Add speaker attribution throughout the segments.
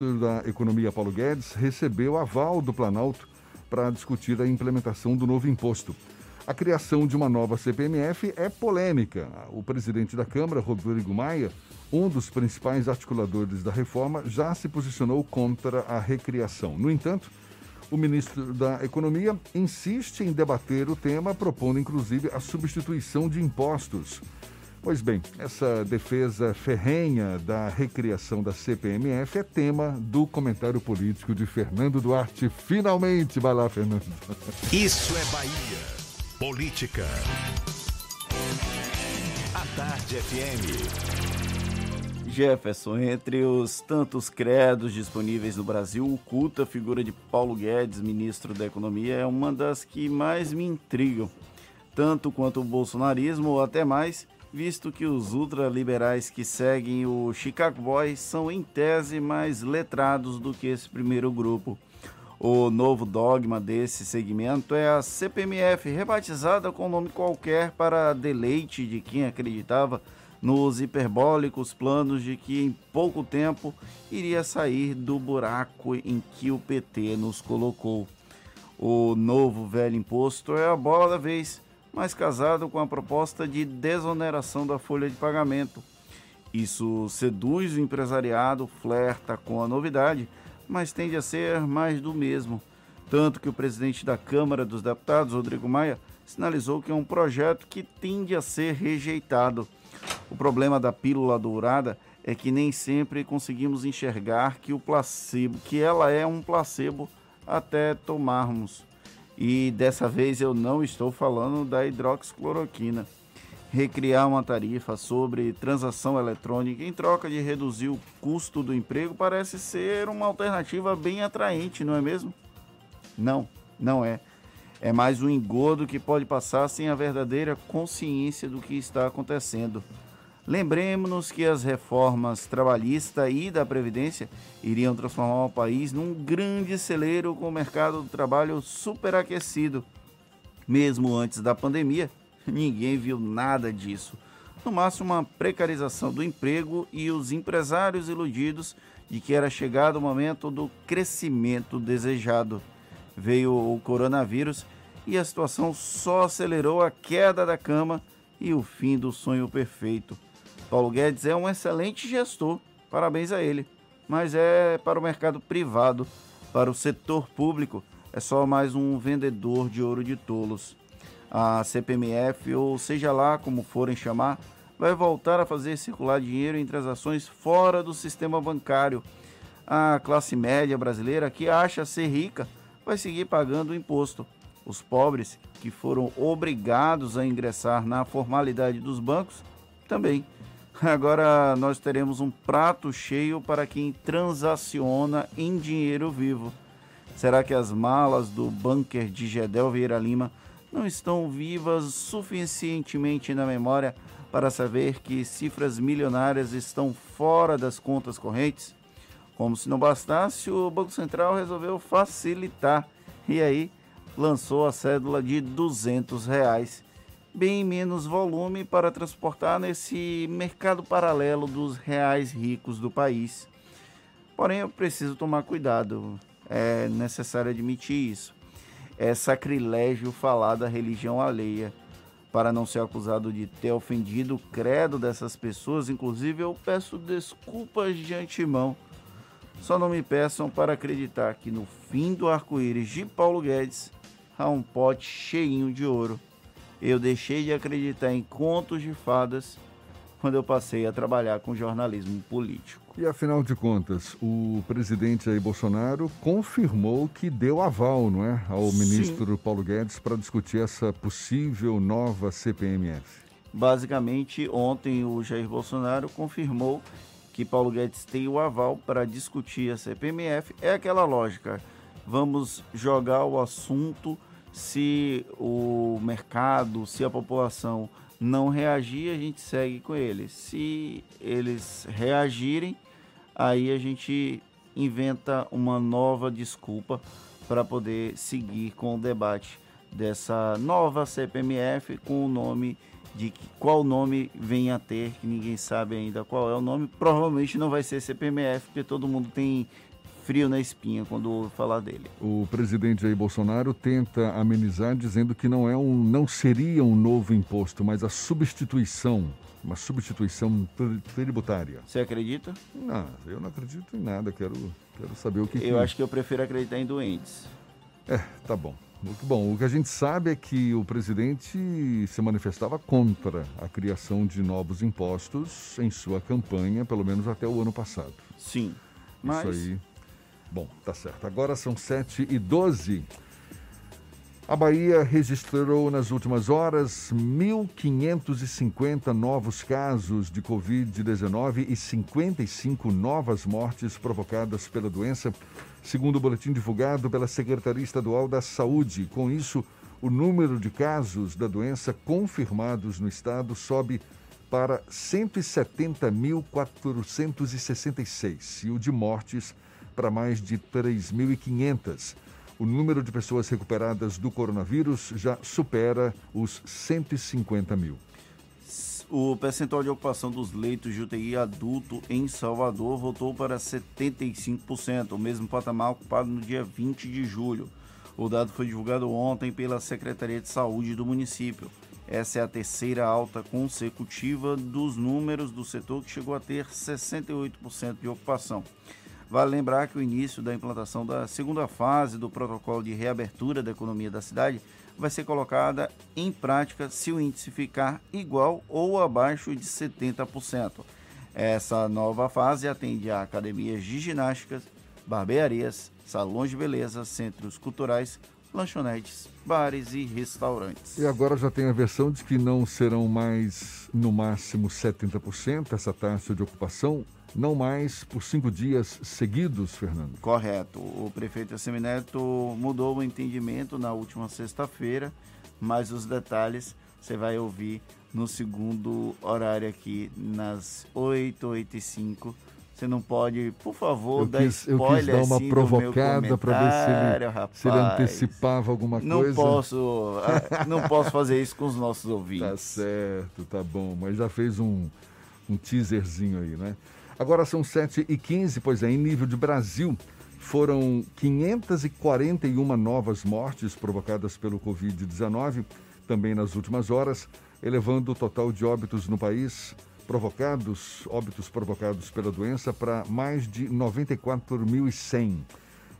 Speaker 1: da Economia Paulo Guedes recebeu aval do Planalto para discutir a implementação do novo imposto. A criação de uma nova CPMF é polêmica. O presidente da Câmara, Rodrigo Maia, um dos principais articuladores da reforma, já se posicionou contra a recriação. No entanto, o ministro da Economia insiste em debater o tema, propondo inclusive a substituição de impostos. Pois bem, essa defesa ferrenha da recriação da CPMF é tema do comentário político de Fernando Duarte. Finalmente, vai lá, Fernando.
Speaker 2: Isso é Bahia. Política. A Tarde FM.
Speaker 3: Jefferson, entre os tantos credos disponíveis no Brasil, o culto à figura de Paulo Guedes, ministro da Economia, é uma das que mais me intrigam, tanto quanto o bolsonarismo ou até mais visto que os ultraliberais que seguem o Chicago Boys são em tese mais letrados do que esse primeiro grupo. O novo dogma desse segmento é a CPMF, rebatizada com nome qualquer para deleite de quem acreditava nos hiperbólicos planos de que em pouco tempo iria sair do buraco em que o PT nos colocou. O novo velho imposto é a bola da vez mas casado com a proposta de desoneração da folha de pagamento. Isso seduz o empresariado, flerta com a novidade, mas tende a ser mais do mesmo. Tanto que o presidente da Câmara dos Deputados, Rodrigo Maia, sinalizou que é um projeto que tende a ser rejeitado. O problema da pílula dourada é que nem sempre conseguimos enxergar que o placebo, que ela é um placebo até tomarmos. E dessa vez eu não estou falando da hidroxicloroquina. Recriar uma tarifa sobre transação eletrônica em troca de reduzir o custo do emprego parece ser uma alternativa bem atraente, não é mesmo? Não, não é. É mais um engodo que pode passar sem a verdadeira consciência do que está acontecendo. Lembremos-nos que as reformas trabalhista e da Previdência iriam transformar o país num grande celeiro com o mercado do trabalho superaquecido. Mesmo antes da pandemia, ninguém viu nada disso. No máximo, uma precarização do emprego e os empresários iludidos de que era chegado o momento do crescimento desejado. Veio o coronavírus e a situação só acelerou a queda da cama e o fim do sonho perfeito. Paulo Guedes é um excelente gestor, parabéns a ele. Mas é para o mercado privado, para o setor público, é só mais um vendedor de ouro de tolos. A CPMF, ou seja lá como forem chamar, vai voltar a fazer circular dinheiro em transações fora do sistema bancário. A classe média brasileira, que acha ser rica, vai seguir pagando o imposto. Os pobres, que foram obrigados a ingressar na formalidade dos bancos, também. Agora nós teremos um prato cheio para quem transaciona em dinheiro vivo. Será que as malas do bunker de Gedel Vieira Lima não estão vivas suficientemente na memória para saber que cifras milionárias estão fora das contas correntes? Como se não bastasse, o Banco Central resolveu facilitar e aí lançou a cédula de 200 reais bem menos volume para transportar nesse mercado paralelo dos reais ricos do país. Porém, eu preciso tomar cuidado, é necessário admitir isso. É sacrilégio falar da religião alheia. Para não ser acusado de ter ofendido o credo dessas pessoas, inclusive eu peço desculpas de antemão. Só não me peçam para acreditar que no fim do arco-íris de Paulo Guedes há um pote cheinho de ouro eu deixei de acreditar em contos de fadas quando eu passei a trabalhar com jornalismo político.
Speaker 1: E afinal de contas, o presidente Jair Bolsonaro confirmou que deu aval, não é, ao Sim. ministro Paulo Guedes para discutir essa possível nova CPMF.
Speaker 3: Basicamente, ontem o Jair Bolsonaro confirmou que Paulo Guedes tem o aval para discutir a CPMF. É aquela lógica, vamos jogar o assunto se o mercado, se a população não reagir, a gente segue com eles. Se eles reagirem, aí a gente inventa uma nova desculpa para poder seguir com o debate dessa nova CPMF com o nome de que, qual nome vem a ter, que ninguém sabe ainda qual é o nome. Provavelmente não vai ser CPMF, porque todo mundo tem frio na espinha quando ouve falar dele.
Speaker 1: O presidente Jair Bolsonaro tenta amenizar dizendo que não é um, não seria um novo imposto, mas a substituição, uma substituição tributária.
Speaker 3: Você acredita?
Speaker 1: Não, eu não acredito em nada. Quero, quero saber o que.
Speaker 3: Eu
Speaker 1: que...
Speaker 3: acho que eu prefiro acreditar em doentes.
Speaker 1: É, tá bom. Bom, o que a gente sabe é que o presidente se manifestava contra a criação de novos impostos em sua campanha, pelo menos até o ano passado.
Speaker 3: Sim. Mas...
Speaker 1: Isso aí. Bom, tá certo. Agora são 7 e 12. A Bahia registrou nas últimas horas 1.550 novos casos de Covid-19 e 55 novas mortes provocadas pela doença, segundo o boletim divulgado pela Secretaria Estadual da Saúde. Com isso, o número de casos da doença confirmados no estado sobe para 170.466 e o de mortes para mais de 3.500 o número de pessoas recuperadas do coronavírus já supera os 150 mil.
Speaker 3: O percentual de ocupação dos leitos de UTI adulto em Salvador voltou para 75%, o mesmo patamar ocupado no dia 20 de julho. O dado foi divulgado ontem pela Secretaria de Saúde do município. Essa é a terceira alta consecutiva dos números do setor que chegou a ter 68% de ocupação. Vale lembrar que o início da implantação da segunda fase do protocolo de reabertura da economia da cidade vai ser colocada em prática se o índice ficar igual ou abaixo de 70%. Essa nova fase atende a academias de ginásticas, barbearias, salões de beleza, centros culturais, lanchonetes, bares e restaurantes.
Speaker 1: E agora já tem a versão de que não serão mais no máximo 70% essa taxa de ocupação, não mais por cinco dias seguidos, Fernando.
Speaker 3: Correto. O prefeito Semineto mudou o entendimento na última sexta-feira, mas os detalhes você vai ouvir no segundo horário aqui, nas 8, 8 e 5. Você não pode, por favor,
Speaker 1: eu
Speaker 3: dar
Speaker 1: quis,
Speaker 3: spoiler
Speaker 1: Eu quis dar uma
Speaker 3: assim
Speaker 1: provocada para ver se ele,
Speaker 3: rapaz.
Speaker 1: se ele, antecipava alguma
Speaker 3: não
Speaker 1: coisa.
Speaker 3: Posso, ah, não posso fazer isso com os nossos ouvintes.
Speaker 1: Tá certo, tá bom. Mas já fez um, um teaserzinho aí, né? Agora são 7 e 15 pois é, em nível de Brasil, foram 541 novas mortes provocadas pelo Covid-19, também nas últimas horas, elevando o total de óbitos no país provocados, óbitos provocados pela doença, para mais de 94.100.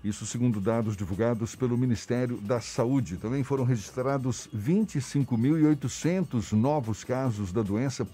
Speaker 1: Isso segundo dados divulgados pelo Ministério da Saúde. Também foram registrados 25.800 novos casos da doença,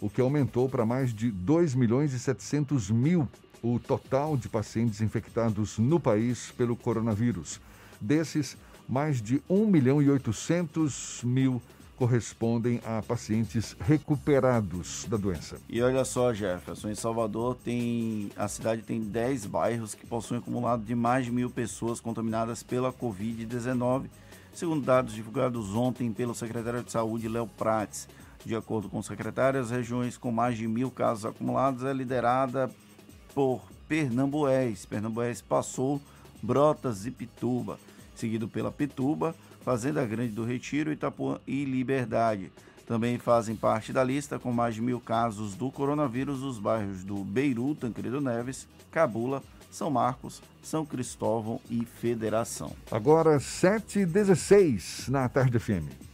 Speaker 1: o que aumentou para mais de 2 milhões e 700 mil o total de pacientes infectados no país pelo coronavírus. Desses, mais de 1 milhão e 800 mil correspondem a pacientes recuperados da doença.
Speaker 3: E olha só, Jefferson, em Salvador tem a cidade tem 10 bairros que possuem acumulado de mais de mil pessoas contaminadas pela Covid-19, segundo dados divulgados ontem pelo secretário de Saúde, Léo Prates. De acordo com o secretário, as regiões com mais de mil casos acumulados é liderada por Pernambués. Pernambués passou Brotas e Pituba, seguido pela Pituba, Fazenda Grande do Retiro, Itapuã e Liberdade. Também fazem parte da lista, com mais de mil casos do coronavírus, os bairros do Beiru, Tancredo Neves, Cabula, São Marcos, São Cristóvão e Federação.
Speaker 1: Agora 7h16 na Tarde FM.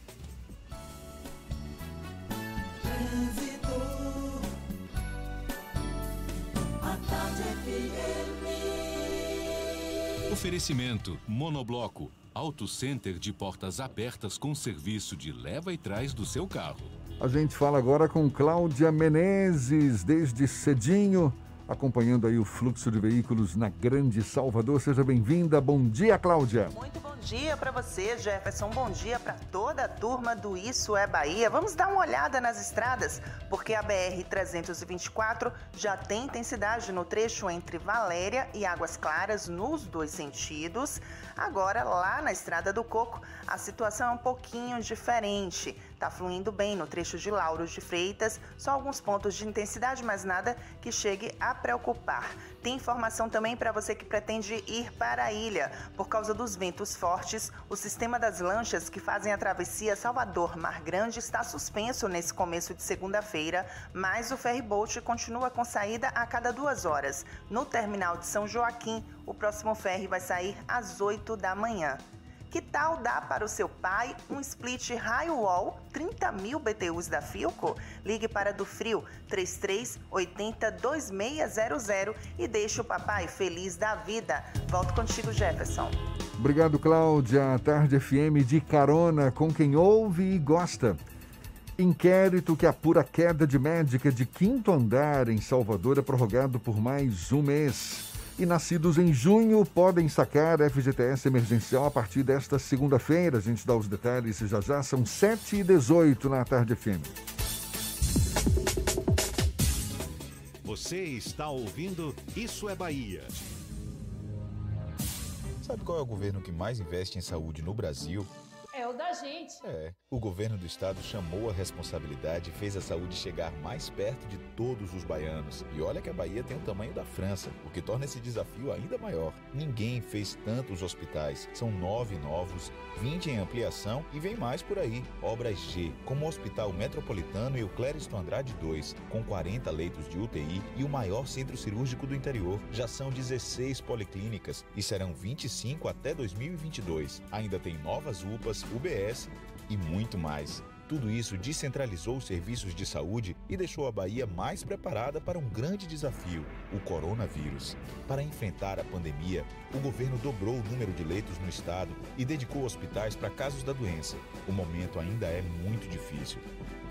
Speaker 2: Oferecimento Monobloco Auto Center de portas abertas com serviço de leva e trás do seu carro.
Speaker 1: A gente fala agora com Cláudia Menezes, desde cedinho, acompanhando aí o fluxo de veículos na Grande Salvador. Seja bem-vinda. Bom dia, Cláudia.
Speaker 4: Muito bom dia para você, Jefferson. Bom dia para toda a turma do Isso é Bahia. Vamos dar uma olhada nas estradas, porque a BR 324 já tem intensidade no trecho entre Valéria e Águas Claras nos dois sentidos. Agora, lá na Estrada do Coco, a situação é um pouquinho diferente. Está fluindo bem no trecho de Lauros de Freitas, só alguns pontos de intensidade, mas nada que chegue a preocupar. Tem informação também para você que pretende ir para a ilha. Por causa dos ventos fortes, o sistema das lanchas que fazem a travessia Salvador-Mar Grande está suspenso nesse começo de segunda-feira, mas o ferryboat continua com saída a cada duas horas. No terminal de São Joaquim, o próximo ferry vai sair às 8 da manhã. Que tal dar para o seu pai um split Highwall 30 mil BTUs da Filco? Ligue para do Frio 3380 2600 e deixe o papai feliz da vida. Volto contigo, Jefferson.
Speaker 1: Obrigado, Cláudia. Tarde FM de carona com quem ouve e gosta. Inquérito que apura queda de médica de quinto andar em Salvador é prorrogado por mais um mês e nascidos em junho podem sacar FGTS emergencial a partir desta segunda-feira. A gente dá os detalhes já já, são 7 e 18 na tarde FM.
Speaker 2: Você está ouvindo Isso é Bahia.
Speaker 5: Sabe qual é o governo que mais investe em saúde no Brasil?
Speaker 6: É o da gente.
Speaker 5: É. O governo do estado chamou a responsabilidade e fez a saúde chegar mais perto de todos os baianos. E olha que a Bahia tem o tamanho da França, o que torna esse desafio ainda maior. Ninguém fez tantos hospitais. São nove novos, 20 em ampliação e vem mais por aí. Obras G, como o Hospital Metropolitano e o Clériston Andrade 2, com 40 leitos de UTI e o maior centro cirúrgico do interior. Já são 16 policlínicas e serão 25 até 2022. Ainda tem novas UPAs, UBS e muito mais. Tudo isso descentralizou os serviços de saúde e deixou a Bahia mais preparada para um grande desafio, o coronavírus. Para enfrentar a pandemia, o governo dobrou o número de leitos no estado e dedicou hospitais para casos da doença. O momento ainda é muito difícil,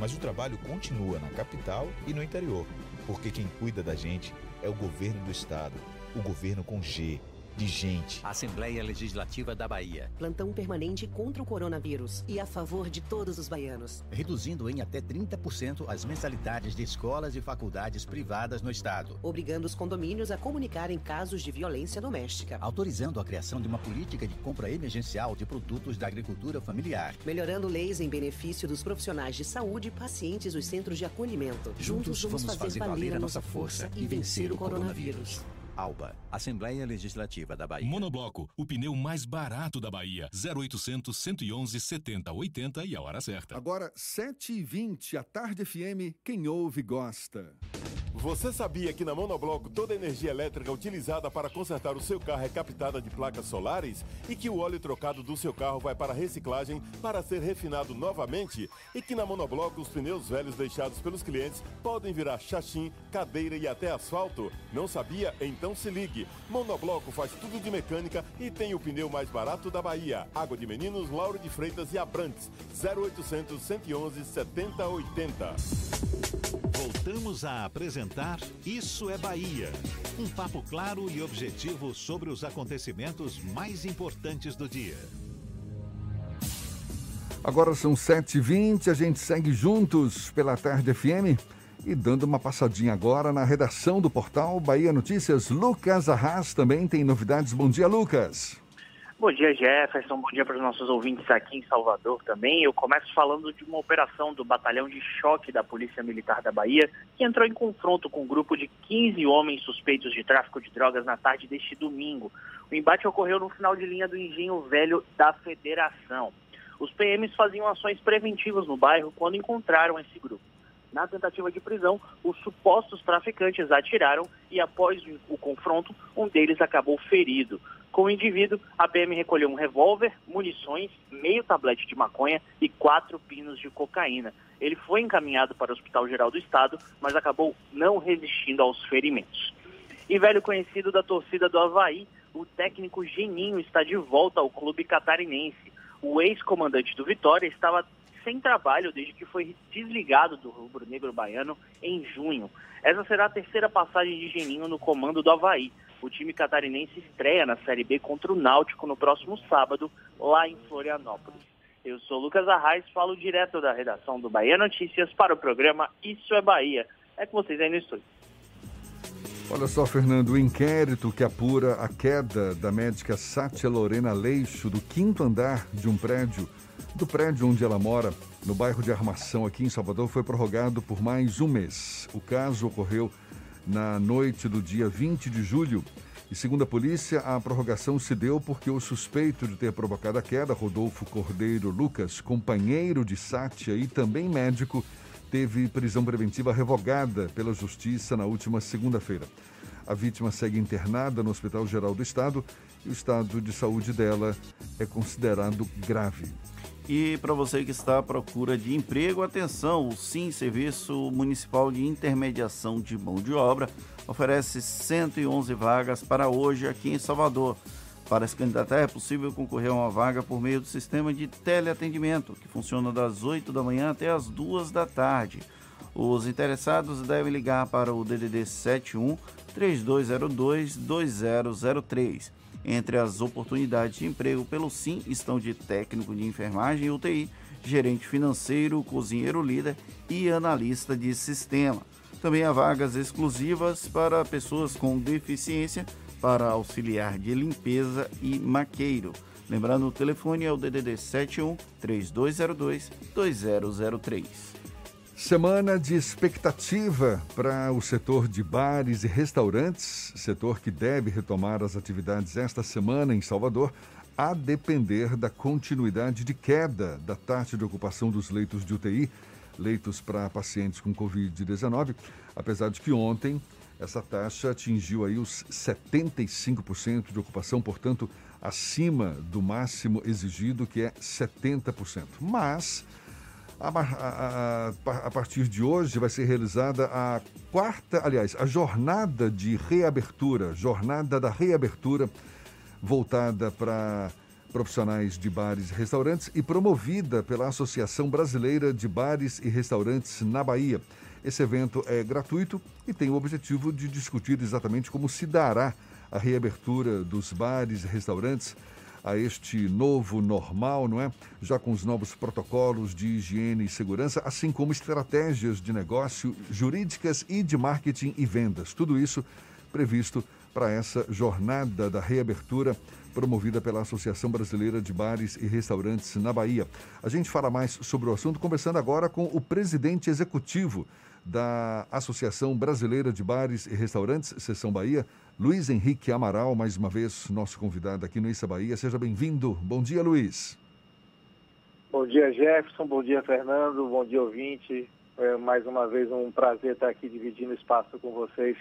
Speaker 5: mas o trabalho continua na capital e no interior, porque quem cuida da gente é o governo do estado, o governo com G de gente.
Speaker 7: Assembleia Legislativa da Bahia.
Speaker 8: Plantão permanente contra o coronavírus e a favor de todos os baianos.
Speaker 7: Reduzindo em até 30% as mensalidades de escolas e faculdades privadas no estado.
Speaker 8: Obrigando os condomínios a comunicarem casos de violência doméstica.
Speaker 7: Autorizando a criação de uma política de compra emergencial de produtos da agricultura familiar.
Speaker 8: Melhorando leis em benefício dos profissionais de saúde e pacientes dos centros de acolhimento.
Speaker 7: Juntos, Juntos vamos, vamos fazer, fazer valer a nossa força e vencer o coronavírus. Alba, Assembleia Legislativa da Bahia.
Speaker 2: Monobloco, o pneu mais barato da Bahia. 0800 111 70 80 e a hora certa.
Speaker 1: Agora, 7h20, a tarde FM, quem ouve gosta.
Speaker 9: Você sabia que na Monobloco toda a energia elétrica utilizada para consertar o seu carro é captada de placas solares? E que o óleo trocado do seu carro vai para reciclagem para ser refinado novamente? E que na Monobloco os pneus velhos deixados pelos clientes podem virar chachim, cadeira e até asfalto? Não sabia? Então se ligue. Monobloco faz tudo de mecânica e tem o pneu mais barato da Bahia. Água de Meninos, Lauro de Freitas e Abrantes. 0800 111 7080.
Speaker 2: Voltamos a apresentar Isso é Bahia. Um papo claro e objetivo sobre os acontecimentos mais importantes do dia.
Speaker 1: Agora são 7h20, a gente segue juntos pela Tarde FM e dando uma passadinha agora na redação do portal Bahia Notícias. Lucas Arras também tem novidades. Bom dia, Lucas.
Speaker 10: Bom dia, Jefferson. Bom dia para os nossos ouvintes aqui em Salvador também. Eu começo falando de uma operação do Batalhão de Choque da Polícia Militar da Bahia, que entrou em confronto com um grupo de 15 homens suspeitos de tráfico de drogas na tarde deste domingo. O embate ocorreu no final de linha do Engenho Velho da Federação. Os PMs faziam ações preventivas no bairro quando encontraram esse grupo. Na tentativa de prisão, os supostos traficantes atiraram e, após o confronto, um deles acabou ferido. Com o indivíduo, a PM recolheu um revólver, munições, meio tablete de maconha e quatro pinos de cocaína. Ele foi encaminhado para o Hospital Geral do Estado, mas acabou não resistindo aos ferimentos. E velho conhecido da torcida do Havaí, o técnico Geninho está de volta ao clube catarinense. O ex-comandante do Vitória estava sem trabalho desde que foi desligado do rubro-negro baiano em junho. Essa será a terceira passagem de Geninho no comando do Havaí o time catarinense estreia na Série B contra o Náutico no próximo sábado, lá em Florianópolis. Eu sou Lucas Arraes, falo direto da redação do Bahia Notícias para o programa Isso é Bahia. É com vocês aí no estúdio.
Speaker 1: Olha só, Fernando, o inquérito que apura a queda da médica Sátia Lorena Leixo do quinto andar de um prédio, do prédio onde ela mora, no bairro de Armação, aqui em Salvador, foi prorrogado por mais um mês. O caso ocorreu na noite do dia 20 de julho. E segundo a polícia, a prorrogação se deu porque o suspeito de ter provocado a queda, Rodolfo Cordeiro Lucas, companheiro de Sátia e também médico, teve prisão preventiva revogada pela Justiça na última segunda-feira. A vítima segue internada no Hospital Geral do Estado e o estado de saúde dela é considerado grave.
Speaker 3: E para você que está à procura de emprego, atenção, o SIM, Serviço Municipal de Intermediação de Mão de Obra, oferece 111 vagas para hoje aqui em Salvador. Para se candidatar, é possível concorrer a uma vaga por meio do sistema de teleatendimento, que funciona das 8 da manhã até as 2 da tarde. Os interessados devem ligar para o DDD 71 3202 2003. Entre as oportunidades de emprego pelo SIM estão de técnico de enfermagem e UTI, gerente financeiro, cozinheiro líder e analista de sistema. Também há vagas exclusivas para pessoas com deficiência para auxiliar de limpeza e maqueiro. Lembrando, o telefone é o DDD 71 3202 2003.
Speaker 1: Semana de expectativa para o setor de bares e restaurantes, setor que deve retomar as atividades esta semana em Salvador, a depender da continuidade de queda da taxa de ocupação dos leitos de UTI, leitos para pacientes com Covid-19, apesar de que ontem essa taxa atingiu aí os 75% de ocupação, portanto, acima do máximo exigido, que é 70%. Mas, a, a, a, partir de hoje, vai ser realizada a quarta, aliás, a jornada de reabertura, jornada da reabertura, voltada para profissionais de bares e restaurantes e promovida pela Associação Brasileira de Bares e Restaurantes na Bahia. Esse evento é gratuito e tem o objetivo de discutir exatamente como se dará a reabertura dos bares e restaurantes a este novo normal, não é? Já com os novos protocolos de higiene e segurança, assim como estratégias de negócio jurídicas e de marketing e vendas. Tudo isso previsto para essa jornada da reabertura promovida pela Associação Brasileira de Bares e Restaurantes na Bahia. A gente fala mais sobre o assunto conversando agora com o presidente executivo da Associação Brasileira de Bares e Restaurantes, Seção Bahia, Luiz Henrique Amaral, mais uma vez nosso convidado aqui no Issa Bahia. Seja bem-vindo. Bom dia, Luiz.
Speaker 6: Bom dia, Jefferson. Bom dia, Fernando. Bom dia, ouvinte. É mais uma vez um prazer estar aqui dividindo espaço com vocês.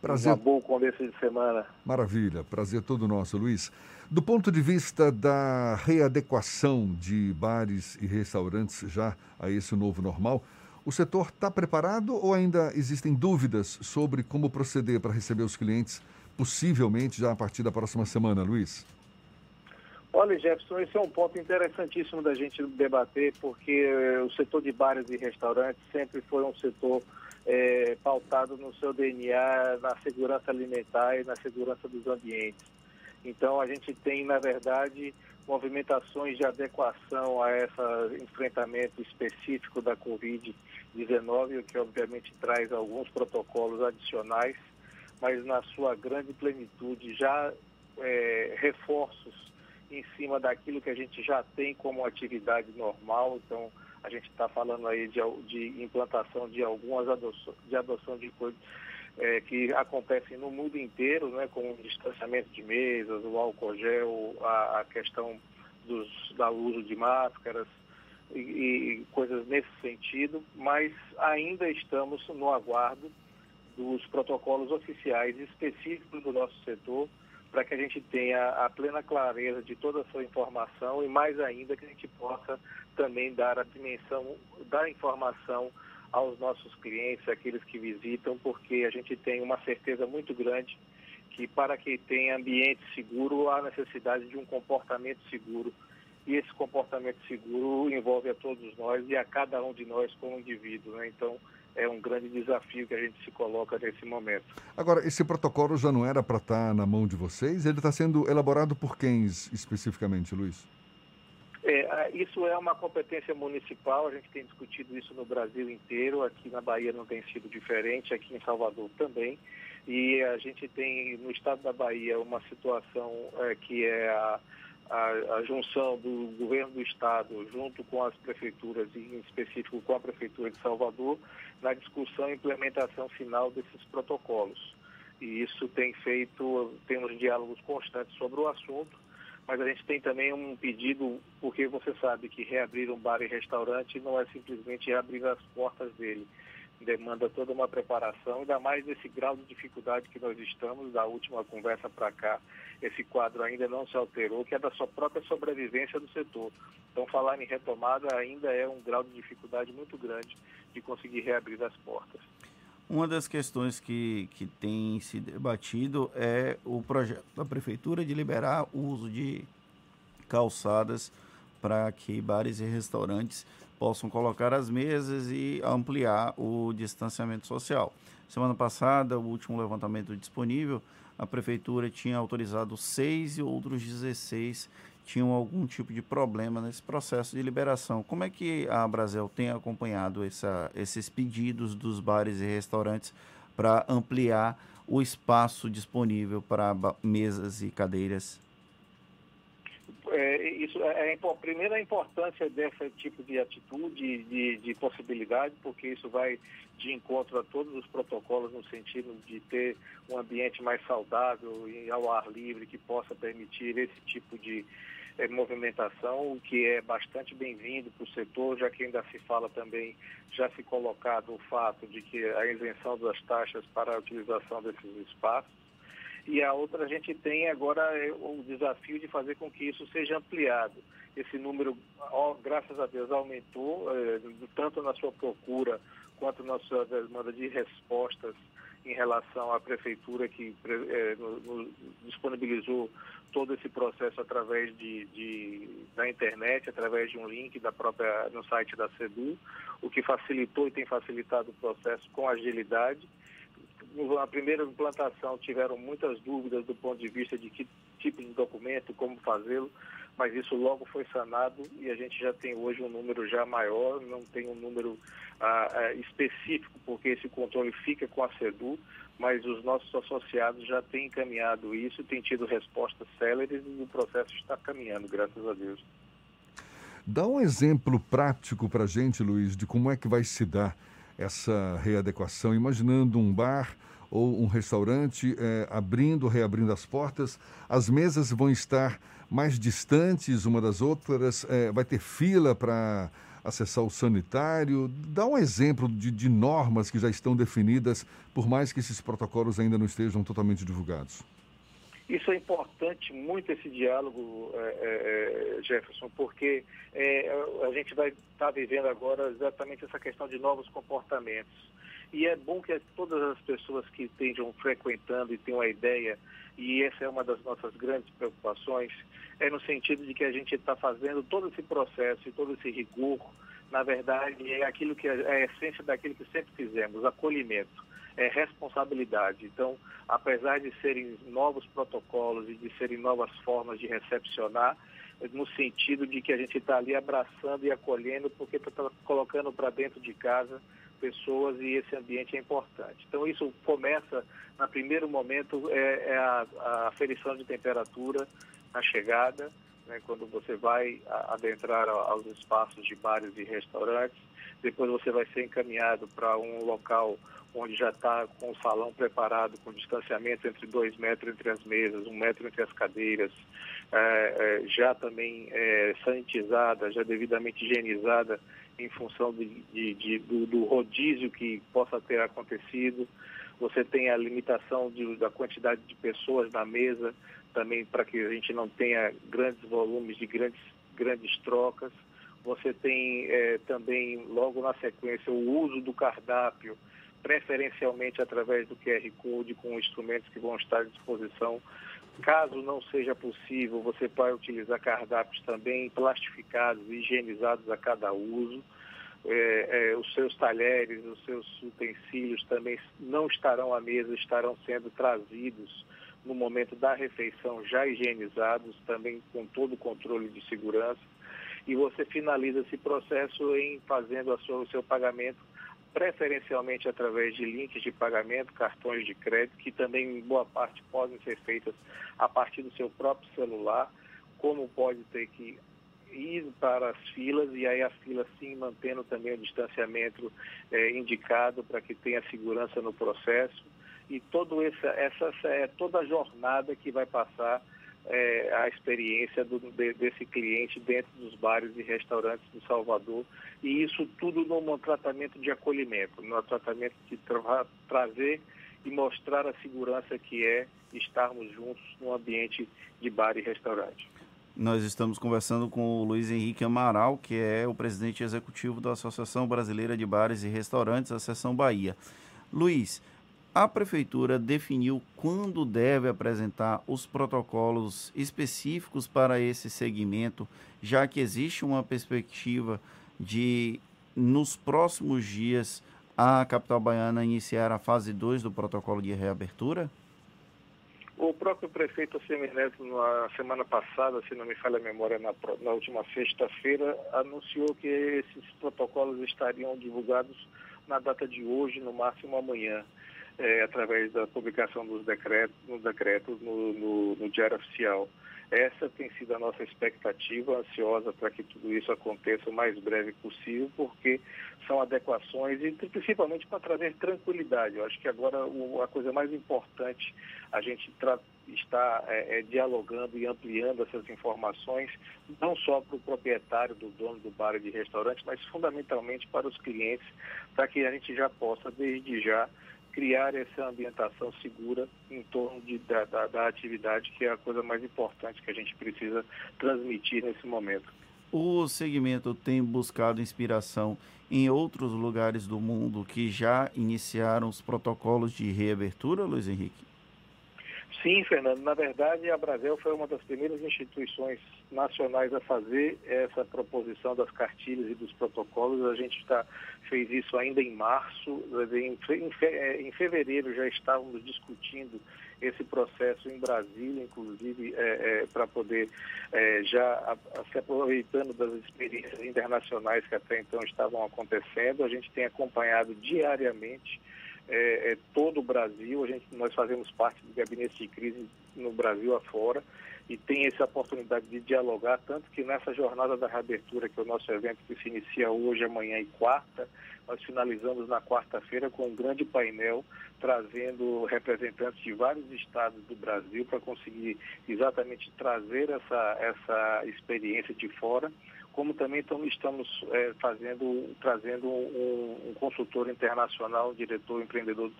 Speaker 1: Prazer.
Speaker 6: Uma boa começo de semana.
Speaker 1: Maravilha. Prazer todo nosso, Luiz. Do ponto de vista da readequação de bares e restaurantes já a esse novo normal, o setor está preparado ou ainda existem dúvidas sobre como proceder para receber os clientes, possivelmente já a partir da próxima semana, Luiz?
Speaker 6: Olha, Jefferson, esse é um ponto interessantíssimo da gente debater, porque eh, o setor de bares e restaurantes sempre foi um setor é, pautado no seu DNA, na segurança alimentar e na segurança dos ambientes. Então, a gente tem, na verdade, movimentações de adequação a esse enfrentamento específico da Covid-19, o que obviamente traz alguns protocolos adicionais, mas na sua grande plenitude já é, reforços em cima daquilo que a gente já tem como atividade normal. Então, a gente está falando aí de, de, implantação de algumas adoção, de adoção de coisas é, que acontecem no mundo inteiro, né, com o distanciamento de mesas, o álcool gel, a, a questão dos, da uso de máscaras e, e coisas nesse sentido, mas ainda estamos no aguardo dos protocolos oficiais específicos do nosso setor para que a gente tenha a plena clareza de toda essa informação e mais ainda que a gente possa também dar a dimensão da informação aos nossos clientes, aqueles que visitam, porque a gente tem uma certeza muito grande que para que tenha ambiente seguro há necessidade de um comportamento seguro. E esse comportamento seguro envolve a todos nós e a cada um de nós como indivíduo. Né? Então, é um grande desafio que a gente se coloca nesse momento.
Speaker 1: Agora, esse protocolo já não era para estar tá na mão de vocês? Ele está sendo elaborado por quem especificamente, Luiz?
Speaker 6: É, isso é uma competência municipal, a gente tem discutido isso no Brasil inteiro, aqui na Bahia não tem sido diferente, aqui em Salvador também. E a gente tem no estado da Bahia uma situação é, que é a, a, a, junção do governo do estado junto com as prefeituras, e em específico com a prefeitura de Salvador, na discussão e implementação final desses protocolos. E isso tem feito, temos diálogos constantes sobre o assunto, mas a gente tem também um pedido, porque você sabe que reabrir um bar e restaurante não é simplesmente reabrir as portas dele demanda toda uma preparação, ainda mais nesse grau de dificuldade que nós estamos, da última conversa para cá, esse quadro ainda não se alterou, que é da sua própria sobrevivência do setor. Então, falar em retomada ainda é um grau de dificuldade muito grande de conseguir reabrir as portas.
Speaker 3: Uma das questões que, que tem se debatido é o projeto da Prefeitura de liberar o uso de calçadas para que bares e restaurantes possam colocar as mesas e ampliar o distanciamento social. Semana passada, o último levantamento disponível, a prefeitura tinha autorizado seis e outros 16 tinham algum tipo de problema nesse processo de liberação. Como é que a Brasil tem acompanhado essa, esses pedidos dos bares e restaurantes para ampliar o espaço disponível para mesas e cadeiras?
Speaker 6: É, isso é, é, a importância desse tipo de atitude, de, de possibilidade, porque isso vai de encontro a todos os protocolos no sentido de ter um ambiente mais saudável e ao ar livre que possa permitir esse tipo de é, movimentação, o que é bastante bem-vindo para o setor, já que ainda se fala também, já se colocado o fato de que a isenção das taxas para a utilização desses espaços e a outra a gente tem agora é, o desafio de fazer com que isso seja ampliado. Esse número, graças a Deus, aumentou, é, tanto na sua procura quanto na sua demanda de respostas em relação à prefeitura que é, disponibilizou todo esse processo através de, de, da internet, através de um link da própria no site da SEDU, o que facilitou e tem facilitado o processo com agilidade na primeira implantação tiveram muitas dúvidas do ponto de vista de que tipo de documento, como fazê-lo, mas isso logo foi sanado e a gente já tem hoje um número já maior, não tem um número ah, ah, específico, porque esse controle fica com a SEDU, mas os nossos associados já têm encaminhado isso, têm tido respostas céleres e o processo está caminhando, graças a Deus.
Speaker 1: Dá um exemplo prático para a gente, Luiz, de como é que vai se dar essa readequação, imaginando um bar ou um restaurante é, abrindo, reabrindo as portas, as mesas vão estar mais distantes uma das outras, é, vai ter fila para acessar o sanitário. Dá um exemplo de, de normas que já estão definidas, por mais que esses protocolos ainda não estejam totalmente divulgados.
Speaker 6: Isso é importante, muito esse diálogo, é, é, é Jefferson, porque é, a gente vai estar tá vivendo agora exatamente essa questão de novos comportamentos. E é bom que todas as pessoas que estejam frequentando e tenham a ideia, e essa é uma das nossas grandes preocupações, é no sentido de que a gente está fazendo todo esse processo e todo esse rigor, na verdade, é aquilo que é a essência daquilo que sempre fizemos, acolhimento é, responsabilidade. Então, apesar de serem novos protocolos e de serem novas formas de recepcionar, no sentido de que a gente está ali abraçando e acolhendo, porque está colocando para dentro de casa pessoas e esse ambiente é importante. Então, isso começa, no primeiro momento, é, é a, a aferição de temperatura na chegada, né, quando você vai adentrar aos espaços de bares e restaurantes. Depois você vai ser encaminhado para um local onde já está com o salão preparado, com distanciamento entre dois metros entre as mesas, um metro entre as cadeiras, é, é, já também é, sanitizada, já devidamente higienizada em função de, de, de, do, do, rodízio que possa ter acontecido. Você tem a limitação da quantidade de pessoas na mesa, também para que a gente não tenha grandes volumes de grandes, grandes trocas. Você tem é, também, logo na sequência, o uso do cardápio, preferencialmente através do QR Code, com instrumentos que vão estar à disposição. Caso não seja possível, você pode utilizar cardápios também plastificados, higienizados a cada uso. É, é, os seus talheres, os seus utensílios também não estarão à mesa, estarão sendo trazidos no momento da refeição já higienizados, também com todo o controle de segurança. E você finaliza esse processo em fazendo sua, o seu pagamento preferencialmente através de links de pagamento, cartões de crédito, que também em boa parte podem ser feitas a partir do seu próprio celular, como pode ter que ir para as filas e aí a fila sim mantendo também o distanciamento é, indicado para que tenha segurança no processo e todo essa, é toda a jornada que vai passar é, a experiência do, de, desse cliente dentro dos bares e restaurantes do Salvador e isso tudo num tratamento de acolhimento, num tratamento de tra trazer e mostrar a segurança que é estarmos juntos num ambiente de bar e restaurante.
Speaker 3: Nós estamos conversando com o Luiz Henrique Amaral, que é o presidente executivo da Associação Brasileira de Bares e Restaurantes, a Seção Bahia. Luiz, a prefeitura definiu quando deve apresentar os protocolos específicos para esse segmento, já que existe uma perspectiva de, nos próximos dias, a capital baiana iniciar a fase 2 do protocolo de reabertura?
Speaker 6: O próprio prefeito Semineto, na semana passada, se não me falha a memória, na, na última sexta-feira, anunciou que esses protocolos estariam divulgados na data de hoje, no máximo amanhã, é, através da publicação dos decretos, no decreto no, no, no Diário Oficial. Essa tem sido a nossa expectativa, ansiosa para que tudo isso aconteça o mais breve possível, porque são adequações e principalmente para trazer tranquilidade. Eu acho que agora a coisa mais importante a gente está é, é, dialogando e ampliando essas informações, não só para o proprietário, do dono do bar e de restaurante, mas fundamentalmente para os clientes, para que a gente já possa, desde já, criar essa ambientação segura em torno de, da, da, da atividade, que é a coisa mais importante que a gente precisa transmitir nesse momento.
Speaker 3: O segmento tem buscado inspiração em outros lugares do mundo que já iniciaram os protocolos de reabertura, Luiz Henrique?
Speaker 6: Sim, Fernando. Na verdade, a Brasil foi uma das primeiras instituições nacionais a fazer essa proposição das cartilhas e dos protocolos. A gente tá, fez isso ainda em março. É, em fevereiro já estávamos discutindo esse processo em Brasília, inclusive, é, é, para poder é, já a, a, se aproveitando das experiências internacionais que até então estavam acontecendo. A gente tem acompanhado diariamente é, é, todo o Brasil. A gente, nós fazemos parte do gabinete de crise no Brasil afora e tem essa oportunidade de dialogar, tanto que nessa jornada da reabertura, que é o nosso evento que se inicia hoje, amanhã e quarta, nós finalizamos na quarta-feira com um grande painel trazendo representantes de vários estados do Brasil para conseguir exatamente trazer essa, essa experiência de fora como também estamos é, fazendo, trazendo um, um, consultor internacional, um diretor empreendedor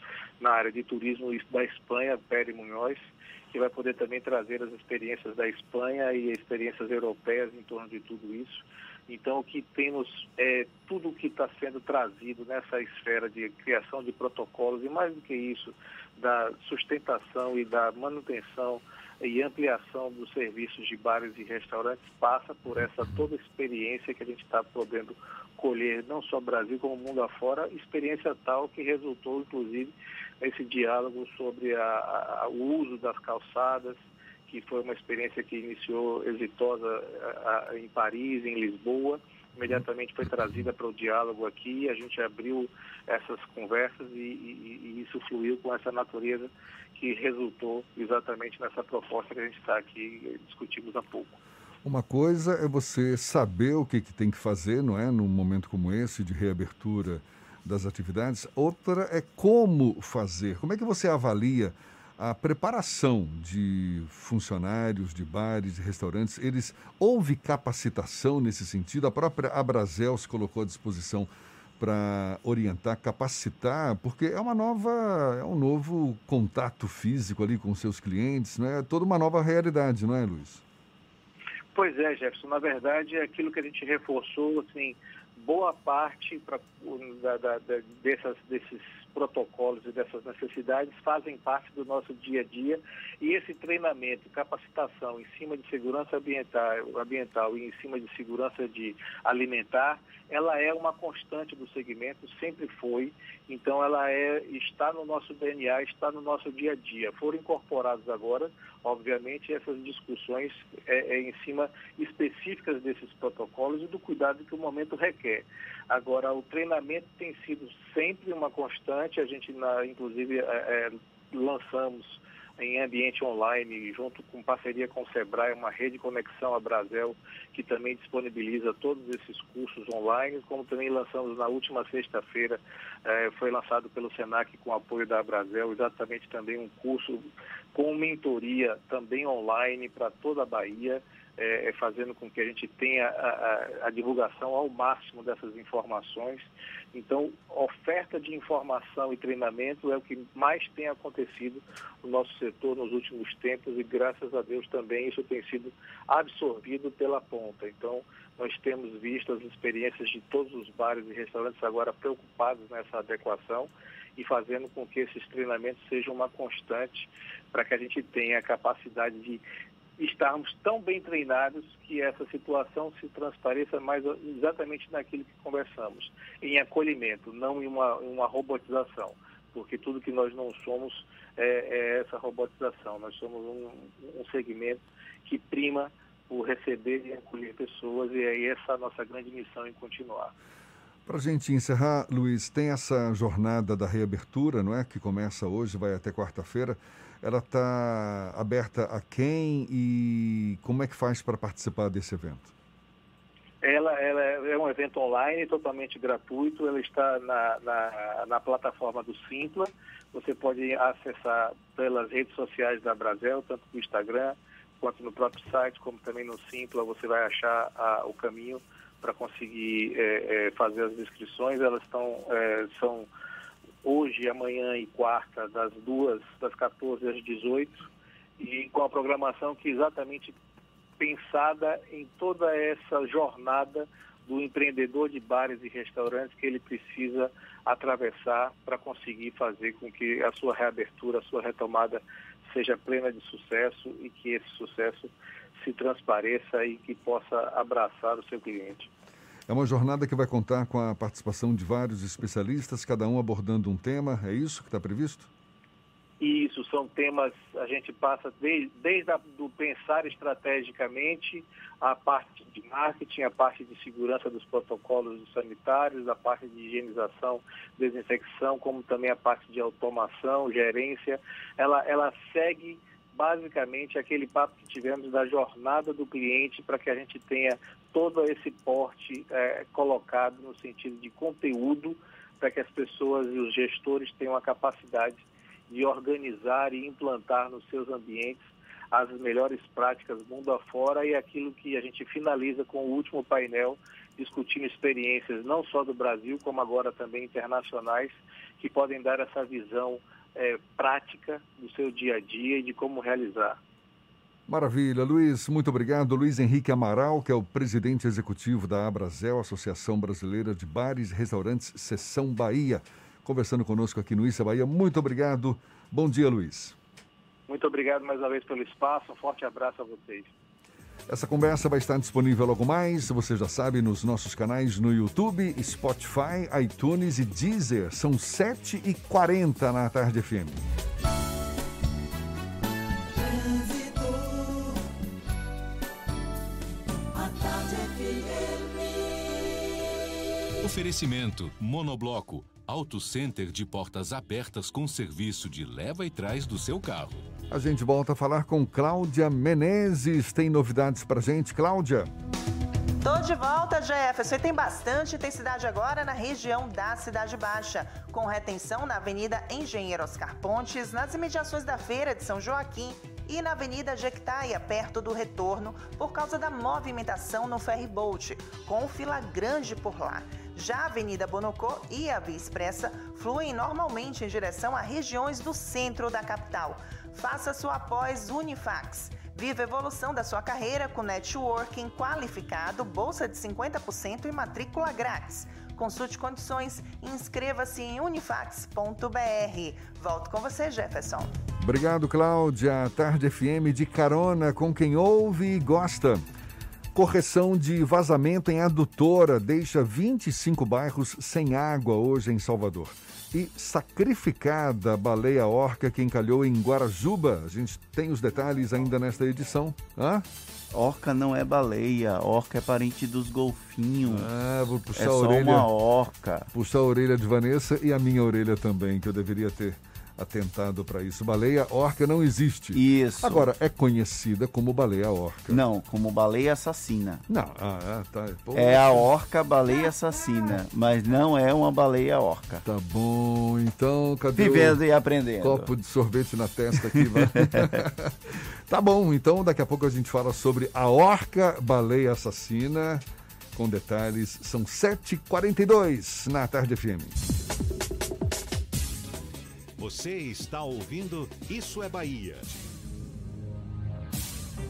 Speaker 6: na área de turismo da Espanha, Pere Munhoz, que vai poder também trazer as experiências da Espanha e experiências europeias em torno de tudo isso. Então, o que temos é tudo o que está sendo trazido nessa esfera de criação de protocolos e, mais do que isso, da sustentação e da manutenção e ampliação dos serviços de bares e restaurantes passa por essa toda experiência que a gente está podendo colher, não só Brasil como mundo afora, experiência tal que resultou, inclusive, nesse diálogo sobre a, a, o uso das calçadas, que foi uma experiência que iniciou exitosa a, em Paris, em Lisboa, imediatamente foi trazida para o diálogo aqui, a gente abriu essas conversas e, e, e, isso fluiu com essa natureza que resultou exatamente nessa proposta que a gente está aqui discutimos há pouco.
Speaker 1: Uma coisa é você saber o que, que tem que fazer, não é, num momento como esse de reabertura das atividades. Outra é como fazer. Como é que você avalia a preparação de funcionários de bares e restaurantes, eles houve capacitação nesse sentido? A própria Abrazel se colocou à disposição para orientar, capacitar, porque é uma nova, é um novo contato físico ali com seus clientes, não é? Toda uma nova realidade, não é, Luiz?
Speaker 6: Pois é, Jefferson. Na verdade, é aquilo que a gente reforçou, assim, boa parte pra, da, da, da, dessas, desses protocolos e dessas necessidades fazem parte do nosso dia a dia e esse treinamento, capacitação em cima de segurança ambiental, ambiental e em cima de segurança de alimentar, ela é uma constante do segmento, sempre foi, então ela é, está no nosso DNA, está no nosso dia a dia. Foram incorporados agora, obviamente, essas discussões é, é em cima específicas desses protocolos e do cuidado que o momento requer. Agora, o treinamento tem sido sempre uma constante, a gente, na, inclusive, é, é, lançamos em ambiente online, junto com parceria com o Sebrae, uma rede Conexão a Brasil, que também disponibiliza todos esses cursos online, como também lançamos na última sexta-feira, eh, foi lançado pelo SENAC com apoio da Brasil, exatamente também um curso com mentoria também online para toda a Bahia, é, fazendo com que a gente tenha a, a, a, divulgação ao máximo dessas informações. Então, oferta de informação e treinamento é o que mais tem acontecido no nosso setor nos últimos tempos e, graças a Deus, também isso tem sido absorvido pela ponta. Então, nós temos visto as experiências de todos os bares e restaurantes agora preocupados nessa adequação e fazendo com que esses treinamentos sejam uma constante para que a gente tenha a capacidade de estarmos tão bem treinados que essa situação se transpareça mais exatamente naquilo que conversamos, em acolhimento, não em uma, uma robotização, porque tudo que nós não somos é, é essa robotização. Nós somos um, um segmento que prima por receber e acolher pessoas e aí essa é a nossa grande missão em continuar.
Speaker 1: Para a gente encerrar, Luiz, tem essa jornada da reabertura, não é? Que começa hoje, vai até quarta-feira. Ela está aberta a quem e como é que faz para participar desse evento?
Speaker 6: Ela, ela, é um evento online, totalmente gratuito. Ela está na, na, na, plataforma do Simpla. Você pode acessar pelas redes sociais da Brasel, tanto no Instagram quanto no próprio site, como também no Simpla. Você vai achar a, o caminho para conseguir é, é, fazer as inscrições. Elas estão, é, são hoje, amanhã e quarta, das duas, das 14 às 18, e com a programação que é exatamente pensada em toda essa jornada do empreendedor de bares e restaurantes que ele precisa atravessar para conseguir fazer com que a sua reabertura, a sua retomada seja plena de sucesso e que esse sucesso se transpareça e que possa abraçar o seu cliente.
Speaker 1: É uma jornada que vai contar com a participação de vários especialistas, cada um abordando um tema, é isso que está previsto?
Speaker 6: Isso, são temas, a gente passa desde, desde a, do pensar estrategicamente, a parte de marketing, a parte de segurança dos protocolos sanitários, a parte de higienização, desinfecção, como também a parte de automação, gerência. Ela, ela segue basicamente aquele papo que tivemos da jornada do cliente para que a gente tenha todo esse porte é, colocado no sentido de conteúdo para que as pessoas e os gestores tenham a capacidade de organizar e implantar nos seus ambientes as melhores práticas mundo afora e aquilo que a gente finaliza com o último painel discutindo experiências não só do Brasil como agora também internacionais que podem dar essa visão é, prática do seu dia a dia e de como realizar.
Speaker 1: Maravilha, Luiz, muito obrigado. Luiz Henrique Amaral, que é o presidente executivo da Abrazel, Associação Brasileira de Bares e Restaurantes, Seção Bahia, conversando conosco aqui no Issa Bahia. Muito obrigado. Bom dia, Luiz.
Speaker 6: Muito obrigado mais uma vez pelo espaço. Um forte abraço a vocês.
Speaker 1: Essa conversa vai estar disponível logo mais, você já sabe, nos nossos canais no YouTube, Spotify, iTunes e Deezer. São 7h40 na Tarde FM.
Speaker 11: Oferecimento Monobloco, Auto Center de portas abertas com serviço de leva e trás do seu carro.
Speaker 1: A gente volta a falar com Cláudia Menezes. Tem novidades pra gente, Cláudia?
Speaker 4: Tô de volta, Jefferson. E tem bastante intensidade agora na região da Cidade Baixa, com retenção na Avenida Engenheiro Oscar Pontes, nas imediações da Feira de São Joaquim e na Avenida Jequitaia, perto do retorno, por causa da movimentação no ferryboat, com fila grande por lá. Já a Avenida Bonocô e a Via Expressa fluem normalmente em direção a regiões do centro da capital. Faça sua pós Unifax. Viva a evolução da sua carreira com networking qualificado, bolsa de 50% e matrícula grátis. Consulte condições e inscreva-se em unifax.br. Volto com você, Jefferson.
Speaker 1: Obrigado, Cláudia. Tarde FM de carona com quem ouve e gosta. Correção de vazamento em adutora deixa 25 bairros sem água hoje em Salvador. E sacrificada a baleia orca que encalhou em Guarajuba. A gente tem os detalhes ainda nesta edição. Hã?
Speaker 3: Orca não é baleia, orca é parente dos golfinhos.
Speaker 1: Ah, vou puxar
Speaker 3: é
Speaker 1: a
Speaker 3: só
Speaker 1: orelha.
Speaker 3: uma orca.
Speaker 1: Puxar a orelha de Vanessa e a minha orelha também, que eu deveria ter atentado para isso. Baleia orca não existe.
Speaker 3: Isso.
Speaker 1: Agora, é conhecida como baleia orca.
Speaker 3: Não, como baleia assassina.
Speaker 1: Não, ah, ah, tá. Pô,
Speaker 3: É a orca baleia assassina, mas não é uma baleia orca.
Speaker 1: Tá bom, então cadê
Speaker 3: Vivendo
Speaker 1: o
Speaker 3: e aprendendo.
Speaker 1: copo de sorvete na testa aqui? vai? tá bom, então daqui a pouco a gente fala sobre a orca baleia assassina. Com detalhes, são 7h42 na Tarde FM.
Speaker 2: Você está ouvindo Isso é Bahia.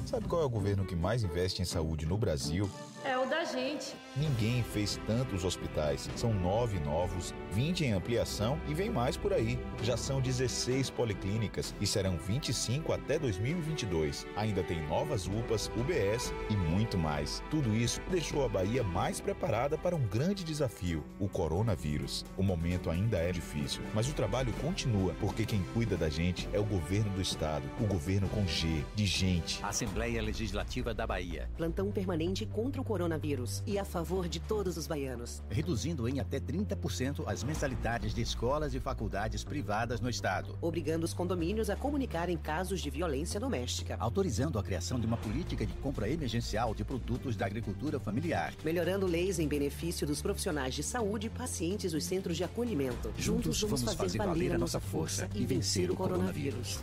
Speaker 5: Sabe qual é o governo que mais investe em saúde no Brasil?
Speaker 12: É o da gente.
Speaker 5: Ninguém fez tantos hospitais. São nove novos, 20 em ampliação e vem mais por aí. Já são 16 policlínicas e serão 25 até 2022. Ainda tem novas UPAs, UBS e muito mais. Tudo isso deixou a Bahia mais preparada para um grande desafio: o coronavírus. O momento ainda é difícil, mas o trabalho continua porque quem cuida da gente é o governo do estado, o governo com G, de gente.
Speaker 7: Assembleia Legislativa da Bahia.
Speaker 8: Plantão permanente contra o coronavírus e a favor de todos os baianos.
Speaker 7: Reduzindo em até 30% as mensalidades de escolas e faculdades privadas no estado.
Speaker 8: Obrigando os condomínios a comunicarem casos de violência doméstica.
Speaker 7: Autorizando a criação de uma política de compra emergencial de produtos da agricultura familiar.
Speaker 8: Melhorando leis em benefício dos profissionais de saúde e pacientes dos centros de acolhimento.
Speaker 7: Juntos vamos fazer valer a nossa força e vencer o coronavírus.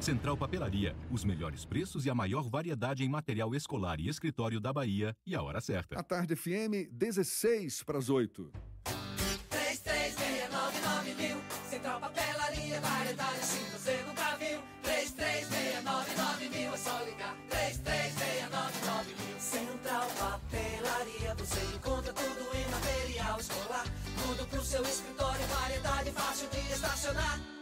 Speaker 11: Central Papelaria, os melhores preços e a maior variedade em material escolar e escritório da Bahia e a hora certa.
Speaker 1: A Tarde FM, 16 para as 8.
Speaker 13: 3369 mil. Central Papelaria, variedade assim você nunca viu. 3369 mil, é só ligar. 3369 mil. Central Papelaria, você encontra tudo em material escolar. Tudo pro seu escritório, variedade fácil de estacionar.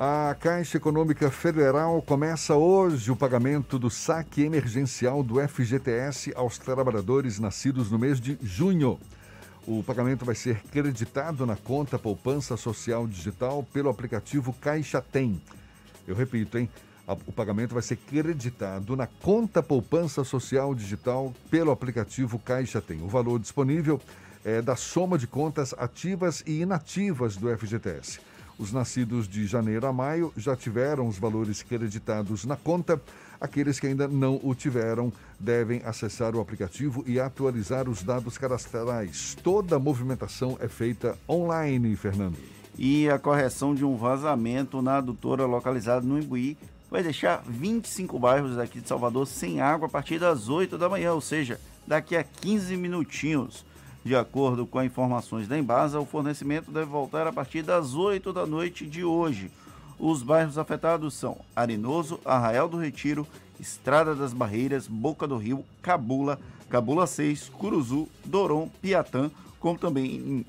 Speaker 1: A Caixa Econômica Federal começa hoje o pagamento do saque emergencial do FGTS aos trabalhadores nascidos no mês de junho. O pagamento vai ser creditado na conta Poupança Social Digital pelo aplicativo Caixa Tem. Eu repito, hein? O pagamento vai ser creditado na conta Poupança Social Digital pelo aplicativo Caixa Tem. O valor disponível é da soma de contas ativas e inativas do FGTS. Os nascidos de janeiro a maio já tiveram os valores creditados na conta. Aqueles que ainda não o tiveram devem acessar o aplicativo e atualizar os dados cadastrais. Toda a movimentação é feita online, Fernando.
Speaker 3: E a correção de um vazamento na adutora localizada no Imbuí vai deixar 25 bairros aqui de Salvador sem água a partir das 8 da manhã, ou seja, daqui a 15 minutinhos. De acordo com informações da Embasa, o fornecimento deve voltar a partir das 8 da noite de hoje. Os bairros afetados são Arenoso, Arraial do Retiro, Estrada das Barreiras, Boca do Rio, Cabula, Cabula 6, Curuzu, Doron, Piatã, como também em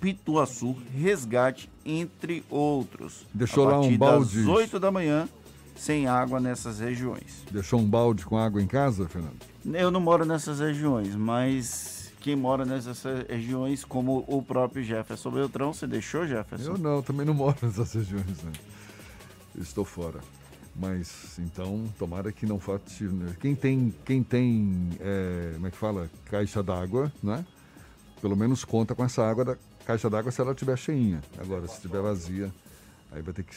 Speaker 3: Pituaçu, Resgate, entre outros.
Speaker 1: Deixou
Speaker 3: a
Speaker 1: lá um
Speaker 3: partir
Speaker 1: balde.
Speaker 3: das 8 da manhã, sem água nessas regiões.
Speaker 1: Deixou um balde com água em casa, Fernando?
Speaker 3: Eu não moro nessas regiões, mas quem mora nessas regiões, como o próprio Jefferson Beltrão, você deixou, Jefferson?
Speaker 1: Eu não, também não moro nessas regiões. Né? Estou fora. Mas então, tomara que não falte. né? Quem tem, quem tem é, como é que fala? Caixa d'água, né? Pelo menos conta com essa água da caixa d'água se ela estiver cheinha. Agora, se estiver vazia, aí vai ter que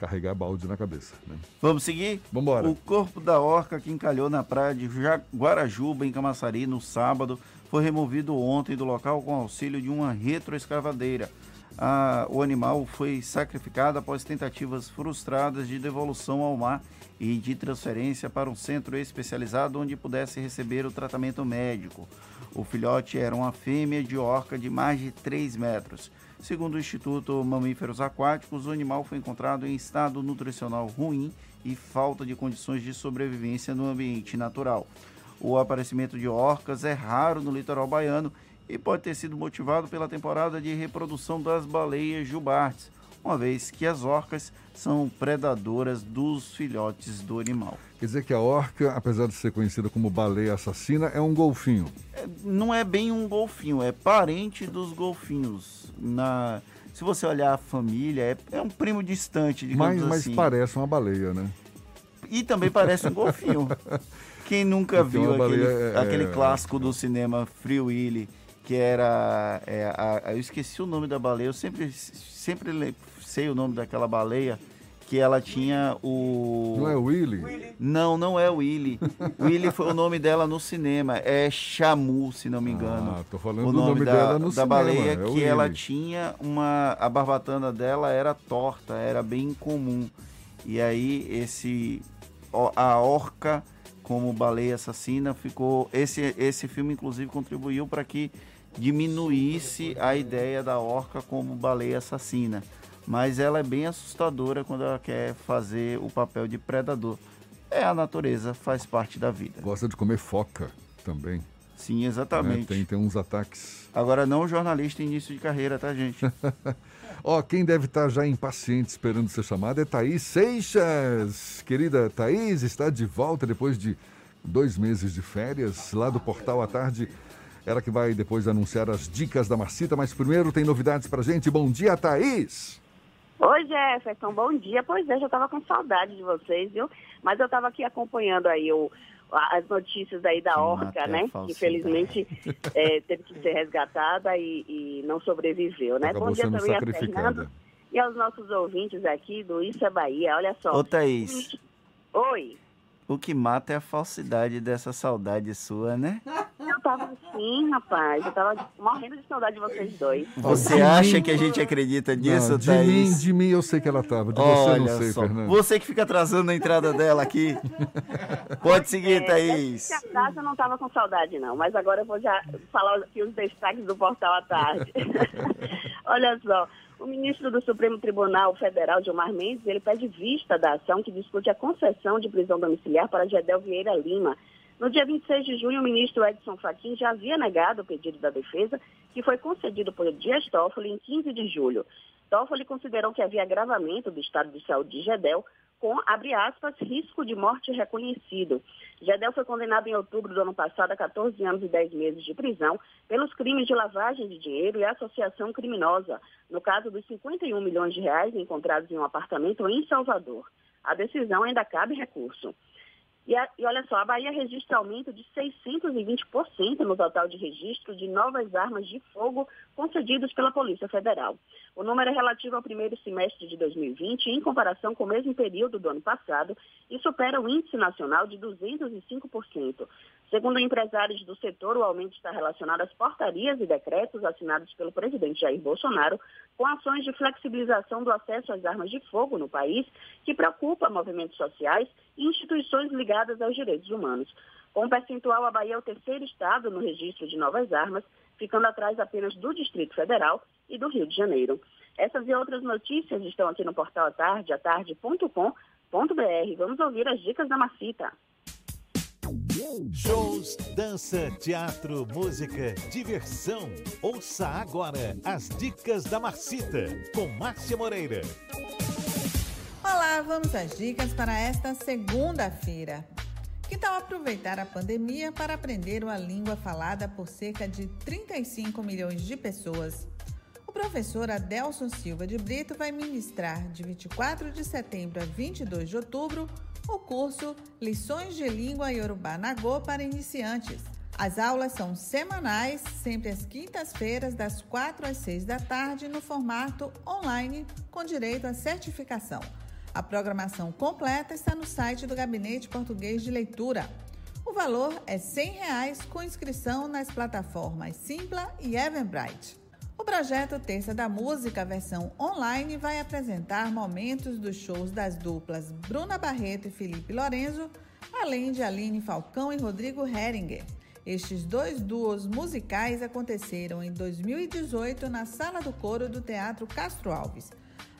Speaker 1: carregar balde na cabeça. Né?
Speaker 3: Vamos seguir?
Speaker 1: Vambora.
Speaker 3: O corpo da orca que encalhou na praia de Guarajuba, em Camaçari, no sábado, foi removido ontem do local com auxílio de uma retroescavadeira. Ah, o animal foi sacrificado após tentativas frustradas de devolução ao mar e de transferência para um centro especializado onde pudesse receber o tratamento médico. O filhote era uma fêmea de orca de mais de 3 metros. Segundo o Instituto Mamíferos Aquáticos, o animal foi encontrado em estado nutricional ruim e falta de condições de sobrevivência no ambiente natural. O aparecimento de orcas é raro no litoral baiano e pode ter sido motivado pela temporada de reprodução das baleias jubartes, uma vez que as orcas são predadoras dos filhotes do animal.
Speaker 1: Quer dizer que a orca, apesar de ser conhecida como baleia assassina, é um golfinho.
Speaker 3: não é bem um golfinho, é parente dos golfinhos. Na, se você olhar a família, é, é um primo distante, digamos
Speaker 1: Mas, mas
Speaker 3: assim.
Speaker 1: parece uma baleia, né?
Speaker 3: E também parece um golfinho. Quem nunca
Speaker 1: Porque
Speaker 3: viu aquele,
Speaker 1: baleia é-
Speaker 3: aquele
Speaker 1: é-
Speaker 3: clássico do cinema Free Willy, que era. é, a- eu esqueci o nome da baleia, eu sempre, sempre sei o nome daquela baleia, que ela tinha o.
Speaker 1: Não é o Willy?
Speaker 3: Não, não é o Willy. Willy foi o nome dela no cinema. É Chamu, se não me engano.
Speaker 1: Ah, tô falando
Speaker 3: o
Speaker 1: do nome
Speaker 3: da,
Speaker 1: dela no
Speaker 3: da
Speaker 1: cinema,
Speaker 3: baleia
Speaker 1: é
Speaker 3: que ela
Speaker 1: Willy.
Speaker 3: tinha uma. A barbatana dela era torta, era bem comum. E aí esse. A orca como baleia assassina ficou. Esse, esse filme, inclusive, contribuiu para que diminuísse a ideia da orca como baleia assassina. Mas ela é bem assustadora quando ela quer fazer o papel de predador. É a natureza, faz parte da vida.
Speaker 1: Gosta de comer foca também.
Speaker 3: Sim, exatamente.
Speaker 1: né? Tem, tem uns ataques.
Speaker 3: Agora, não jornalista em início de carreira, tá, gente?
Speaker 1: Ó, quem deve estar já impaciente esperando ser chamada é Thaís Seixas. Querida Thaís, está de volta depois de dois meses de férias, lá do Portal à Tarde. Ela que vai depois anunciar as dicas da Marcita, mas primeiro tem novidades pra gente. Bom dia, Thaís!
Speaker 12: Oi, Jefferson, bom dia. Pois é, já estava com saudade de vocês, viu? Mas eu estava aqui acompanhando aí o, as notícias aí da Orca, né? Que infelizmente é, teve que ser resgatada e, e não sobreviveu, né?
Speaker 1: Acabou
Speaker 12: bom dia também a. Fernando e aos nossos ouvintes aqui do Isso é Bahia. Olha só.
Speaker 3: Ô, Thaís,
Speaker 12: Oi.
Speaker 3: O que mata é a falsidade dessa saudade sua, né?
Speaker 12: Eu tava assim, rapaz. Eu tava morrendo de saudade de vocês dois.
Speaker 3: Você acha que a gente acredita nisso,
Speaker 1: Não, de
Speaker 3: Thaís?
Speaker 1: mim, de mim eu sei que ela tava, de você eu
Speaker 3: Olha
Speaker 1: não sei,
Speaker 3: só,
Speaker 1: Fernando.
Speaker 3: você que fica atrasando a entrada dela aqui. Pode seguir,
Speaker 12: É,
Speaker 3: Thaís.
Speaker 12: Eu não estava com saudade, não. Mas agora eu vou já falar aqui os destaques do Portal à Tarde. Olha só, o ministro do Supremo Tribunal Federal, Gilmar Mendes, ele pede vista da ação que discute a concessão de prisão domiciliar para Gedel Vieira Lima. No dia 26 de junho, o ministro Edson Fachin já havia negado o pedido da defesa, que foi concedido por Dias Toffoli em 15 de julho. Toffoli considerou que havia agravamento do estado de saúde de Gedel, com, abre aspas, risco de morte reconhecido. Gedel foi condenado em outubro do ano passado a 14 anos e 10 meses de prisão pelos crimes de lavagem de dinheiro e associação criminosa, no caso dos 51 milhões de reais encontrados em um apartamento em Salvador. A decisão ainda cabe recurso. E, a- e olha só, a Bahia registra aumento de 620% no total de registro de novas armas de fogo concedidos pela Polícia Federal. O número é relativo ao primeiro semestre de 2020 em comparação com o mesmo período do ano passado e supera o índice nacional de 205%. Segundo empresários do setor, o aumento está relacionado às portarias e decretos assinados pelo presidente Jair Bolsonaro com ações de flexibilização do acesso às armas de fogo no país, que preocupa movimentos sociais e instituições ligadas aos direitos humanos. Com percentual, a Bahia é o terceiro estado no registro de novas armas, ficando atrás apenas do Distrito Federal e do Rio de Janeiro. Essas e outras notícias estão aqui no portal atarde, atarde.com.br. Vamos ouvir as dicas da Macita.
Speaker 2: Shows, dança, teatro, música, diversão. Ouça agora as dicas da Marcita com Márcia Moreira.
Speaker 14: Olá, vamos às dicas para esta segunda-feira. Que tal aproveitar a pandemia para aprender uma língua falada por cerca de 35 milhões de pessoas? O professor Adelson Silva de Brito vai ministrar de 24 de setembro a 22 de outubro o curso Lições de Língua Yorubá Nagô para iniciantes. As aulas são semanais, sempre às quintas-feiras, das 4 às 6 da tarde, no formato online, com direito à certificação. A programação completa está no site do Gabinete Português de Leitura. O valor é 100 reais, com inscrição nas plataformas Simpla e Eventbrite. O projeto Terça da Música, versão online, vai apresentar momentos dos shows das duplas Bruna Barreto e Felipe Lorenzo, além de Aline Falcão e Rodrigo Heringer. Estes dois duos musicais aconteceram em 2018 na Sala do Coro do Teatro Castro Alves.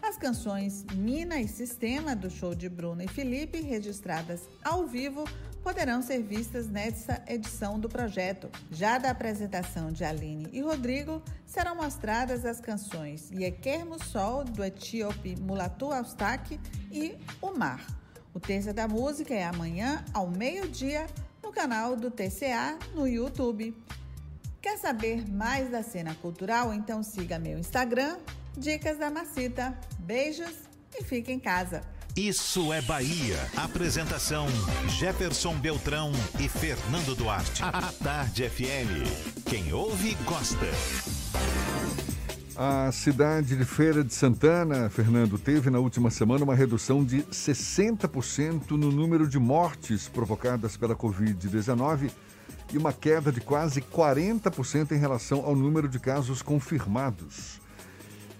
Speaker 14: As canções Mina e Sistema, do show de Bruna e Felipe, registradas ao vivo, poderão ser vistas nessa edição do projeto. Já da apresentação de Aline e Rodrigo, serão mostradas as canções Yekermo Sol, do etíope Mulatu Austak e O Mar. O Terça da Música é amanhã, ao meio-dia, no canal do TCA no YouTube. Quer saber mais da cena cultural? Então siga meu Instagram, Dicas da Macita. Beijos e fique em casa.
Speaker 2: Isso é Bahia. Apresentação: Jefferson Beltrão e Fernando Duarte. A Tarde FM. Quem ouve, gosta.
Speaker 1: A cidade de Feira de Santana, Fernando, teve na última semana uma redução de 60% no número de mortes provocadas pela Covid-19 e uma queda de quase 40% em relação ao número de casos confirmados.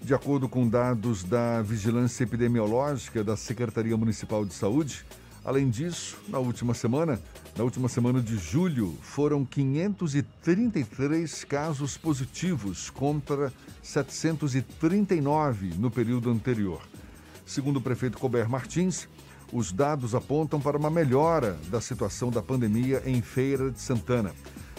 Speaker 1: De acordo com dados da Vigilância Epidemiológica da Secretaria Municipal de Saúde, além disso, na última semana, na última semana de julho, foram 533 casos positivos contra 739 no período anterior. Segundo o prefeito Colbert Martins, os dados apontam para uma melhora da situação da pandemia em Feira de Santana.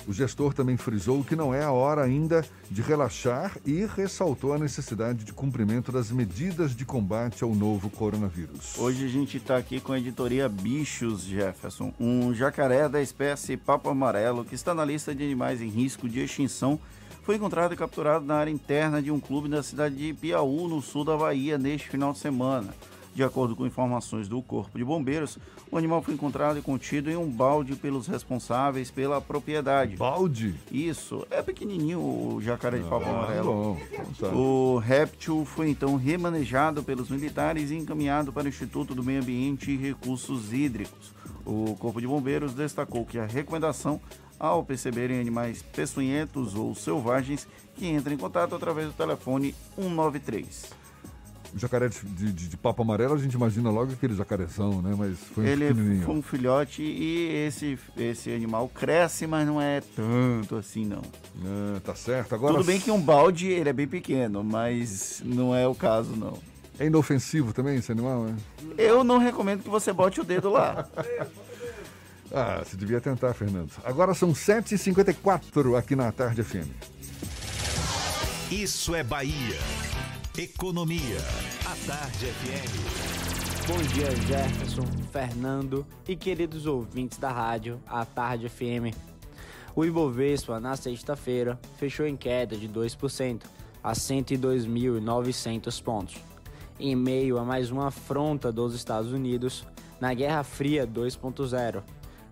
Speaker 1: O gestor também frisou que não é a hora ainda de relaxar e ressaltou a necessidade de cumprimento das medidas de combate ao novo coronavírus.
Speaker 3: Hoje a gente está aqui com a editoria Bichos Jefferson, um jacaré da espécie papo amarelo que está na lista de animais em risco de extinção. Foi encontrado e capturado na área interna de um clube da cidade de Piauí, no sul da Bahia, neste final de semana. De acordo com informações do Corpo de Bombeiros, o animal foi encontrado e contido em um balde pelos responsáveis pela propriedade.
Speaker 1: Balde?
Speaker 3: Isso, é pequenininho o jacaré de papo
Speaker 1: Ah,
Speaker 3: amarelo.
Speaker 1: bom.
Speaker 3: O réptil foi então remanejado pelos militares e encaminhado para o Instituto do Meio Ambiente e Recursos Hídricos. O Corpo de Bombeiros destacou que a recomendação ao perceberem animais peçonhentos ou selvagens que entrem em contato através do telefone 193.
Speaker 1: O jacaré de, de- de papo amarelo, a gente imagina logo aquele jacarezão, né? Mas foi um
Speaker 3: Ele foi um filhote e esse, esse animal cresce, mas não é tanto assim não.
Speaker 1: Ah, tá certo. Agora
Speaker 3: Tudo bem que um balde ele é bem pequeno, mas não é o caso não.
Speaker 1: É inofensivo também esse animal, né?
Speaker 3: Eu não recomendo que você bote o dedo lá.
Speaker 1: Ah, você devia tentar, Fernando. Agora são 7h54 aqui na Tarde FM.
Speaker 2: Isso é Bahia. Economia. A Tarde FM.
Speaker 15: Bom dia, Jefferson, Fernando e queridos ouvintes da rádio A Tarde FM. O Ibovespa, na sexta-feira, fechou em queda de 2%, a 102.900 pontos, em meio a mais uma afronta dos Estados Unidos na Guerra Fria 2.0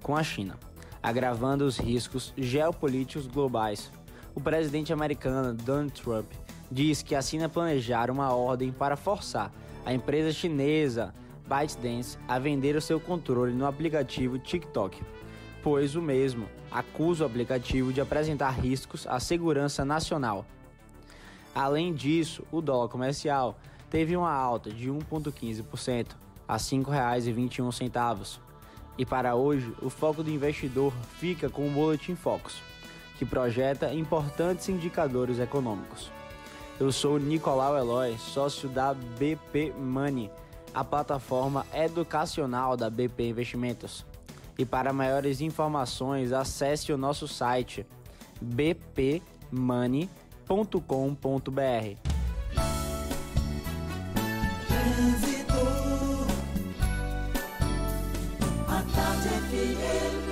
Speaker 15: com a China, agravando os riscos geopolíticos globais. O presidente americano Donald Trump diz que assina planejar uma ordem para forçar a empresa chinesa ByteDance a vender o seu controle no aplicativo TikTok, pois o mesmo acusa o aplicativo de apresentar riscos à segurança nacional. Além disso, o dólar comercial teve uma alta de 1,15% a R$ 5,21. E para hoje, o foco do investidor fica com o Boletim Focus, que projeta importantes indicadores econômicos. Eu sou Nicolau Eloy, sócio da BP Money, a plataforma educacional da BP Investimentos. E para maiores informações, acesse o nosso site bpmoney.com.br.
Speaker 13: Trânsito. A Tarde FM.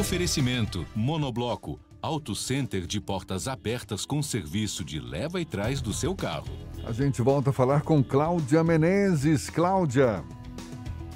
Speaker 11: Oferecimento Monobloco Auto Center de portas abertas com serviço de leva e trás do seu carro.
Speaker 1: A gente volta a falar com Cláudia Menezes. Cláudia.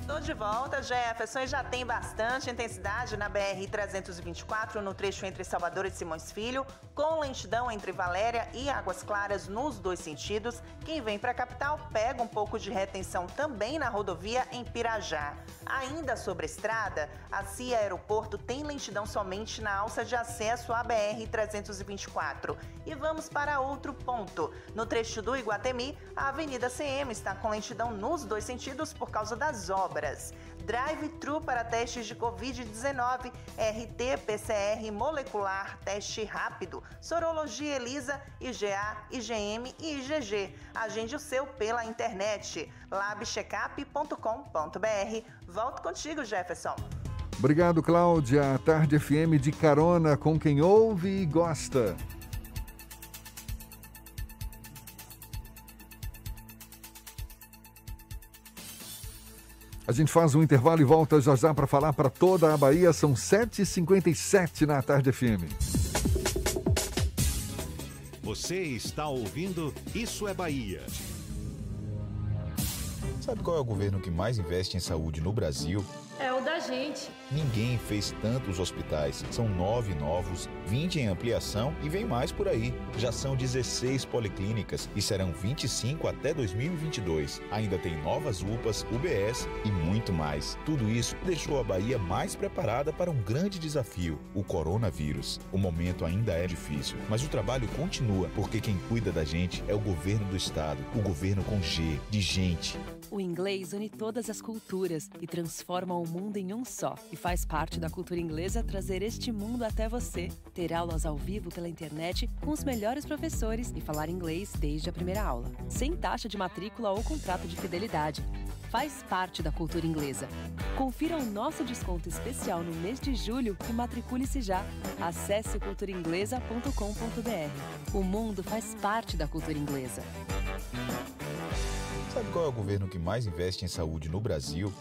Speaker 4: Estou de volta, Jefferson, e já tem bastante intensidade na BR-324, no trecho entre Salvador e Simões Filho, com lentidão entre Valéria e Águas Claras nos dois sentidos. Quem vem para a capital pega um pouco de retenção também na rodovia em Pirajá. Ainda sobre a estrada, a CIA Aeroporto tem lentidão somente na alça de acesso à BR-324. E vamos para outro ponto. No trecho do Iguatemi, a Avenida CM está com lentidão nos dois sentidos por causa das obras. Drive-thru para testes de Covid-19, RT-PCR molecular, teste rápido, sorologia ELISA, IgA, IgM e IgG. Agende o seu pela internet, labcheckup.com.br. Volto contigo, Jefferson.
Speaker 1: Obrigado, Cláudia. Tarde FM de carona com quem ouve e gosta. A gente faz um intervalo e volta já já para falar para toda a Bahia. São 7h57 na Tarde FM.
Speaker 2: Você está ouvindo Isso é Bahia.
Speaker 5: Sabe qual é o governo que mais investe em saúde no Brasil?
Speaker 16: É o da gente.
Speaker 5: Ninguém fez tantos hospitais. São nove novos, 20 em ampliação e vem mais por aí. Já são 16 policlínicas e serão 25 até 2022. Ainda tem novas UPAs, UBS e muito mais. Tudo isso deixou a Bahia mais preparada para um grande desafio: o coronavírus. O momento ainda é difícil, mas o trabalho continua porque quem cuida da gente é o governo do estado, o governo com G, de gente.
Speaker 17: O inglês une todas as culturas e transforma o mundo em um só. E faz parte da cultura inglesa trazer este mundo até você. Ter aulas ao vivo pela internet com os melhores professores e falar inglês desde a primeira aula. Sem taxa de matrícula ou contrato de fidelidade. Faz parte da cultura inglesa. Confira o nosso desconto especial no mês de julho e matricule-se já. Acesse culturainglesa.com.br. O mundo faz parte da cultura inglesa.
Speaker 5: Sabe qual é o governo que mais investe em saúde no Brasil?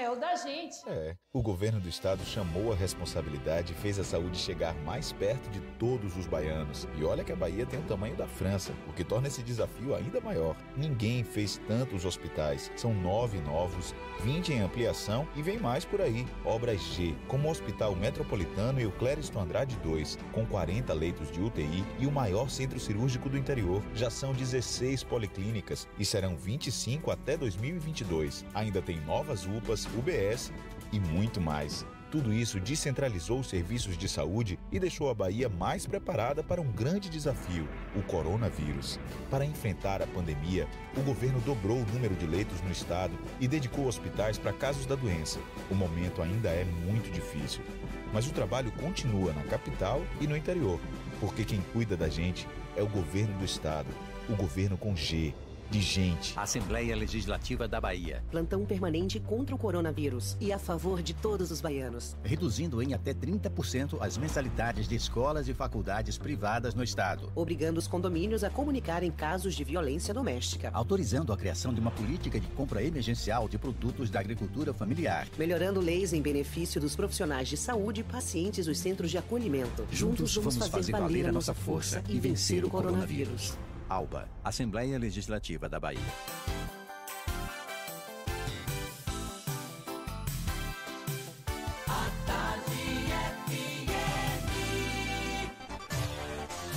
Speaker 16: É o da gente.
Speaker 5: É. O governo do estado chamou a responsabilidade e fez a saúde chegar mais perto de todos os baianos. E olha que a Bahia tem o tamanho da França, o que torna esse desafio ainda maior. Ninguém fez tantos hospitais. São nove novos, 20 em ampliação e vem mais por aí. Obras G, como o Hospital Metropolitano e o Clériston Andrade 2, com 40 leitos de UTI e o maior centro cirúrgico do interior. Já são 16 policlínicas e serão 25 até 2022. Ainda tem novas UPAs, UBS e muito mais. Tudo isso descentralizou os serviços de saúde e deixou a Bahia mais preparada para um grande desafio, o coronavírus. Para enfrentar a pandemia, o governo dobrou o número de leitos no estado e dedicou hospitais para casos da doença. O momento ainda é muito difícil, mas o trabalho continua na capital e no interior, porque quem cuida da gente é o governo do estado, o governo com G de gente.
Speaker 7: Assembleia Legislativa da Bahia.
Speaker 8: Plantão permanente contra o coronavírus e a favor de todos os baianos.
Speaker 7: Reduzindo em até 30% as mensalidades de escolas e faculdades privadas no estado.
Speaker 8: Obrigando os condomínios a comunicarem casos de violência doméstica.
Speaker 7: Autorizando a criação de uma política de compra emergencial de produtos da agricultura familiar.
Speaker 8: Melhorando leis em benefício dos profissionais de saúde e pacientes dos centros de acolhimento.
Speaker 7: Juntos, vamos, fazer, valer a nossa força e vencer o coronavírus. ALBA, Assembleia Legislativa da Bahia.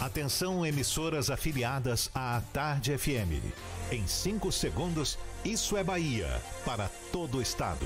Speaker 2: Atenção, emissoras afiliadas à Tarde FM. Em 5 segundos, isso é Bahia para todo o estado.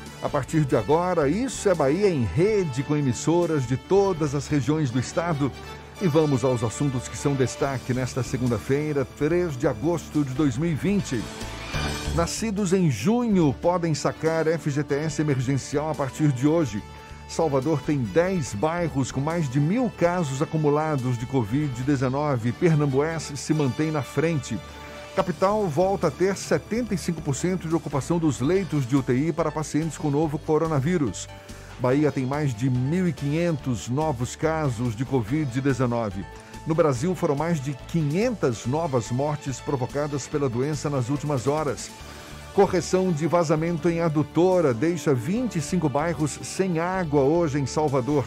Speaker 1: A partir de agora, Isso é Bahia em rede com emissoras de todas as regiões do estado. E vamos aos assuntos que são destaque nesta segunda-feira, 3 de agosto de 2020. Nascidos em junho podem sacar FGTS emergencial a partir de hoje. Salvador tem 10 bairros com mais de mil casos acumulados de Covid-19. Pernambués se mantém na frente. Capital volta a ter 75% de ocupação dos leitos de UTI para pacientes com novo coronavírus. Bahia tem mais de 1.500 novos casos de Covid-19. No Brasil, foram mais de 500 novas mortes provocadas pela doença nas últimas horas. Correção de vazamento em adutora deixa 25 bairros sem água hoje em Salvador.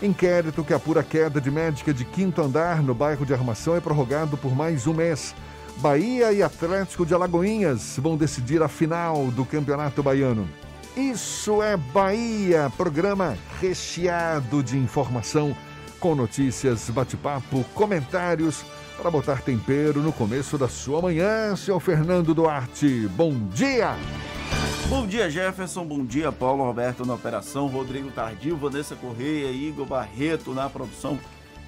Speaker 1: Inquérito que apura queda de médica de quinto andar no bairro de Armação é prorrogado por mais um mês. Bahia e Atlético de Alagoinhas vão decidir a final do Campeonato Baiano. Isso é Bahia, programa recheado de informação, com notícias, bate-papo, comentários para botar tempero no começo da sua manhã, seu Fernando Duarte. Bom dia!
Speaker 3: Bom dia, Jefferson. Bom dia, Paulo Roberto na operação, Rodrigo Tardio, Vanessa Correia, Igor Barreto na produção.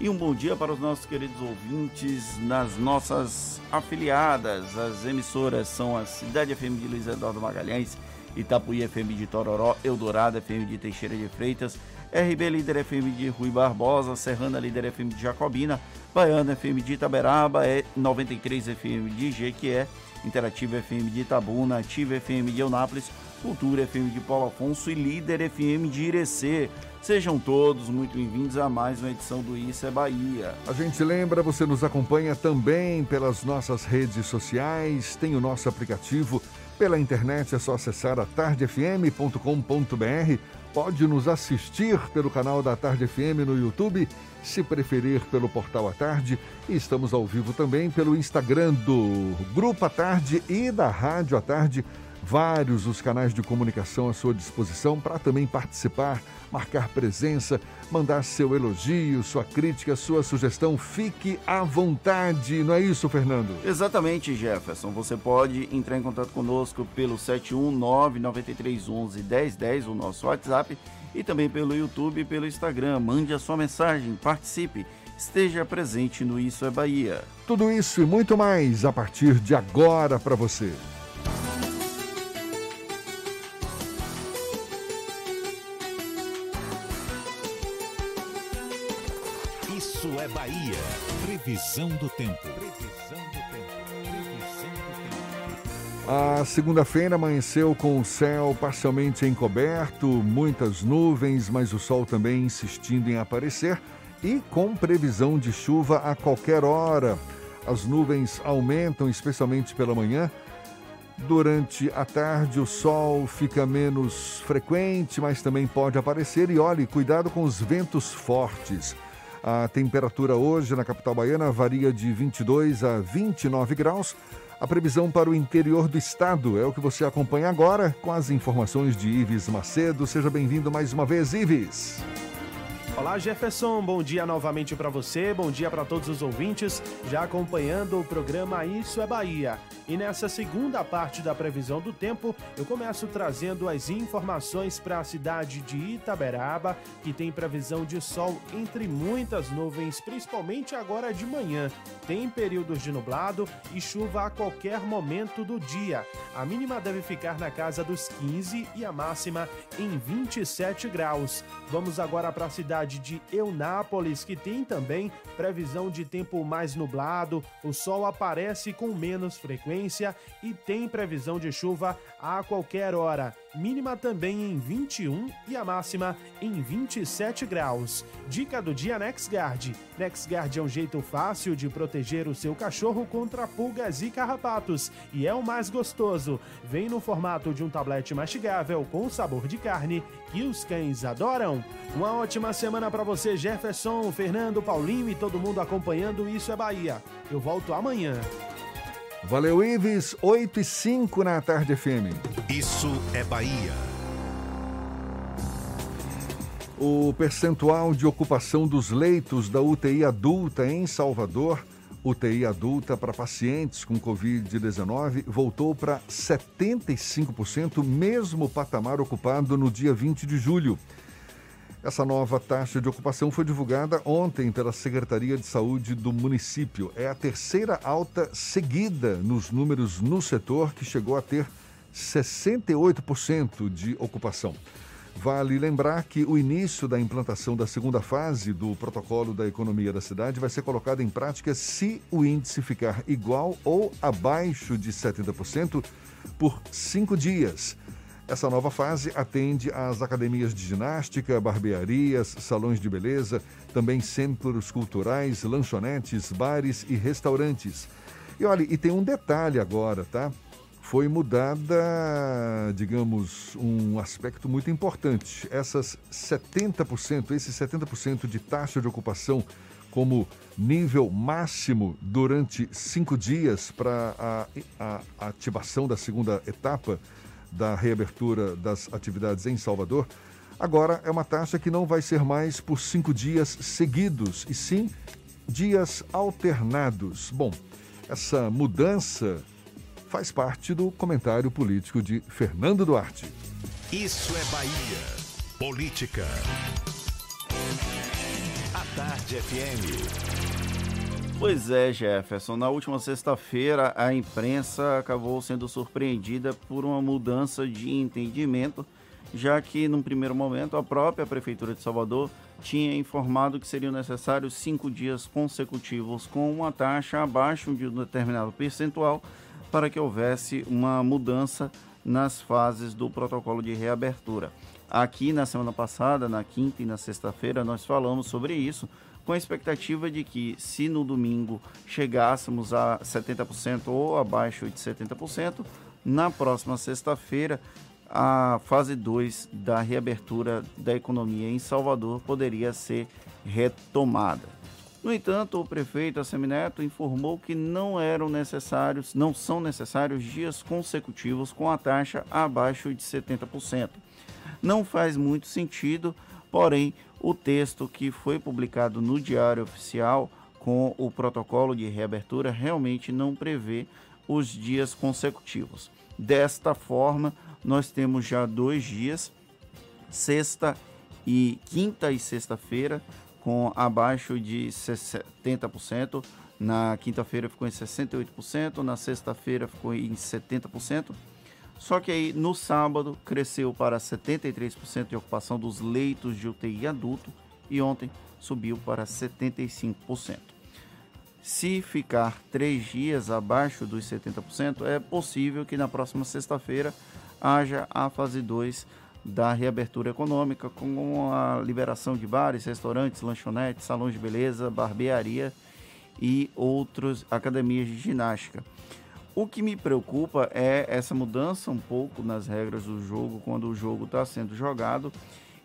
Speaker 3: E um bom dia para os nossos queridos ouvintes nas nossas afiliadas. As emissoras são a Cidade FM de Luiz Eduardo Magalhães, Itapuí FM de Tororó, Eldorado FM de Teixeira de Freitas, RB Líder FM de Rui Barbosa, Serrana Líder FM de Jacobina, Baiana FM de Itaberaba, 93 FM de Jequié, Interativa FM de Itabuna, Ativa FM de Eunápolis, Cultura FM de Paulo Afonso e Líder FM de Irecê. Sejam todos muito bem-vindos a mais uma edição do Isso é Bahia.
Speaker 1: A gente lembra, você nos acompanha também pelas nossas redes sociais, tem o nosso aplicativo. Pela internet é só acessar a tardefm.com.br. Pode nos assistir pelo canal da Tarde FM no YouTube, se preferir pelo portal à tarde. E estamos ao vivo também pelo Instagram do Grupo à Tarde e da Rádio à Tarde vários os canais de comunicação à sua disposição para também participar, marcar presença, mandar seu elogio, sua crítica, sua sugestão. Fique à vontade, não é isso, Fernando?
Speaker 3: Exatamente, Jefferson. Você pode entrar em contato conosco pelo 71993111010, o nosso WhatsApp, e também pelo YouTube e pelo Instagram. Mande a sua mensagem, participe. Esteja presente no Isso é Bahia.
Speaker 1: Tudo isso e muito mais a partir de agora para você.
Speaker 2: Previsão do tempo. Previsão do tempo. Previsão do tempo.
Speaker 1: A segunda-feira amanheceu com o céu parcialmente encoberto, muitas nuvens, mas o sol também insistindo em aparecer e com previsão de chuva a qualquer hora. As nuvens aumentam, especialmente pela manhã. Durante a tarde, o sol fica menos frequente, mas também pode aparecer. E olhe, cuidado com os ventos fortes. A temperatura hoje na capital baiana varia de 22 a 29 graus. A previsão para o interior do estado é o que você acompanha agora com as informações de Ives Macedo. Seja bem-vindo mais uma vez, Ives.
Speaker 18: Olá, Jefferson. Bom dia novamente para você. Bom dia para todos os ouvintes já acompanhando o programa Isso é Bahia. E nessa segunda parte da previsão do tempo, eu começo trazendo as informações para a cidade de Itaberaba, que tem previsão de sol entre muitas nuvens, principalmente agora de manhã. Tem períodos de nublado e chuva a qualquer momento do dia. A mínima deve ficar na casa dos 15 e a máxima em 27 graus. Vamos agora para a cidade de Eunápolis, que tem também previsão de tempo mais nublado, o sol aparece com menos frequência e tem previsão de chuva a qualquer hora. Mínima também em 21 e a máxima em 27 graus. Dica do dia NexGuard. NexGuard é um jeito fácil de proteger o seu cachorro contra pulgas e carrapatos e é o mais gostoso. Vem no formato de um tablete mastigável com sabor de carne que os cães adoram. Uma ótima semana para você, Jefferson, Fernando, Paulinho e todo mundo acompanhando Isso é Bahia. Eu volto amanhã.
Speaker 1: Valeu, Ives. 8 e 5 na tarde FM.
Speaker 2: Isso é Bahia.
Speaker 1: O percentual de ocupação dos leitos da UTI adulta em Salvador, UTI adulta para pacientes com Covid-19, voltou para 75%, mesmo patamar ocupado no dia 20 de julho. Essa nova taxa de ocupação foi divulgada ontem pela Secretaria de Saúde do município. É a terceira alta seguida nos números no setor, que chegou a ter 68% de ocupação. Vale lembrar que o início da implantação da segunda fase do protocolo da economia da cidade vai ser colocado em prática se o índice ficar igual ou abaixo de 70% por cinco dias. Essa nova fase atende às academias de ginástica, barbearias, salões de beleza, também centros culturais, lanchonetes, bares e restaurantes. E olha, e tem um detalhe agora, tá? Foi mudada, digamos, um aspecto muito importante. Essas 70%, esses 70% de taxa de ocupação como nível máximo durante cinco dias para a, a, a ativação da segunda etapa da reabertura das atividades em Salvador, agora é uma taxa que não vai ser mais por cinco dias seguidos, e sim dias alternados. Bom, essa mudança faz parte do comentário político de Fernando Duarte.
Speaker 2: Isso é Bahia. Política. A Tarde FM.
Speaker 3: Pois é, Jefferson. Na última sexta-feira, a imprensa acabou sendo surpreendida por uma mudança de entendimento, já que, num primeiro momento, a própria Prefeitura de Salvador tinha informado que seriam necessários cinco dias consecutivos com uma taxa abaixo de um determinado percentual para que houvesse uma mudança nas fases do protocolo de reabertura. Aqui na semana passada, na quinta e na sexta-feira, nós falamos sobre isso com a expectativa de que, se no domingo chegássemos a 70% ou abaixo de 70%, na próxima sexta-feira, a fase 2 da reabertura da economia em Salvador poderia ser retomada. No entanto, o prefeito Assemineto informou que não eram necessários, não são necessários dias consecutivos com a taxa abaixo de 70%. Não faz muito sentido, porém o texto que foi publicado no Diário Oficial com o protocolo de reabertura realmente não prevê os dias consecutivos. Desta forma, nós temos já dois dias, sexta e quinta e sexta-feira, com abaixo de 70%. Na quinta-feira ficou em 68%, na sexta-feira ficou em 70%. Só que aí no sábado cresceu para 73% de ocupação dos leitos de UTI adulto e ontem subiu para 75%. Se ficar três dias abaixo dos 70%, é possível que na próxima sexta-feira haja a fase 2 da reabertura econômica, com a liberação de bares, restaurantes, lanchonetes, salões de beleza, barbearia e outras academias de ginástica. O que me preocupa é essa mudança um pouco nas regras do jogo quando o jogo está sendo jogado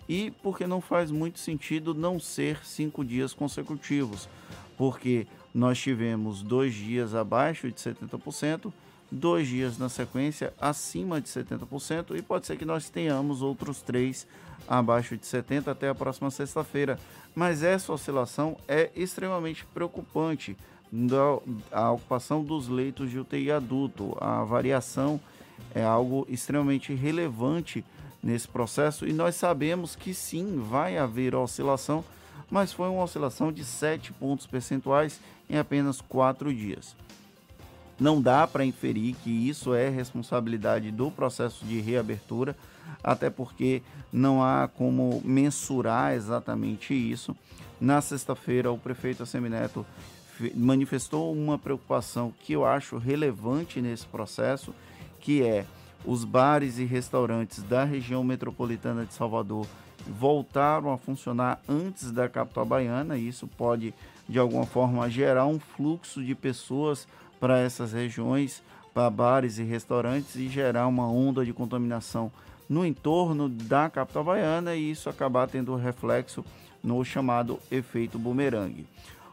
Speaker 3: e porque não faz muito sentido não ser cinco dias consecutivos, porque nós tivemos dois dias abaixo de 70%, dois dias na sequência acima de 70% e pode ser que nós tenhamos outros três abaixo de 70% até a próxima sexta-feira. Mas essa oscilação é extremamente preocupante da a ocupação dos leitos de UTI adulto. A variação é algo extremamente relevante nesse processo e nós sabemos que sim, vai haver oscilação, mas foi uma oscilação de 7 pontos percentuais em apenas 4 dias. Não dá para inferir que isso é responsabilidade do processo de reabertura, até porque não há como mensurar exatamente isso. Na sexta-feira, o prefeito Assemineto manifestou uma preocupação que eu acho relevante nesse processo, que é os bares e restaurantes da região metropolitana de Salvador voltaram a funcionar antes da capital baiana, e isso pode de alguma forma gerar um fluxo de pessoas para essas regiões, para bares e restaurantes e gerar uma onda de contaminação no entorno da capital baiana e isso acabar tendo reflexo no chamado efeito bumerangue.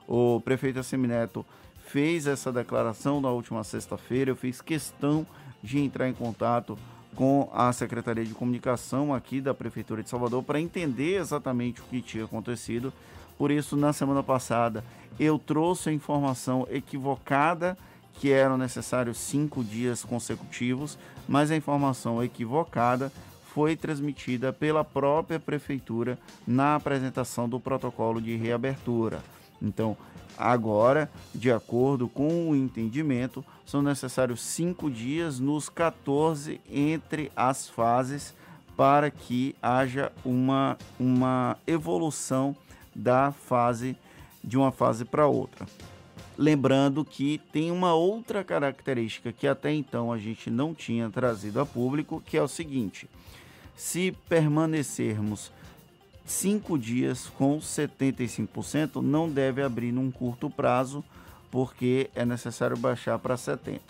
Speaker 3: O prefeito Assemineto fez essa declaração na última sexta-feira. Eu fiz questão de entrar em contato com a Secretaria de Comunicação aqui da Prefeitura de Salvador para entender exatamente o que tinha acontecido. Por isso, na semana passada, eu trouxe a informação equivocada que eram necessários cinco dias consecutivos, mas a informação equivocada foi transmitida pela própria prefeitura na apresentação do protocolo de reabertura. Então, agora, de acordo com o entendimento, são necessários cinco dias nos 14 entre as fases para que haja uma, uma evolução da fase de uma fase para outra. Lembrando que tem uma outra característica que até então a gente não tinha trazido a público, que é o seguinte: se permanecermos cinco dias com 75%, não deve abrir num curto prazo, porque é necessário baixar para 70%.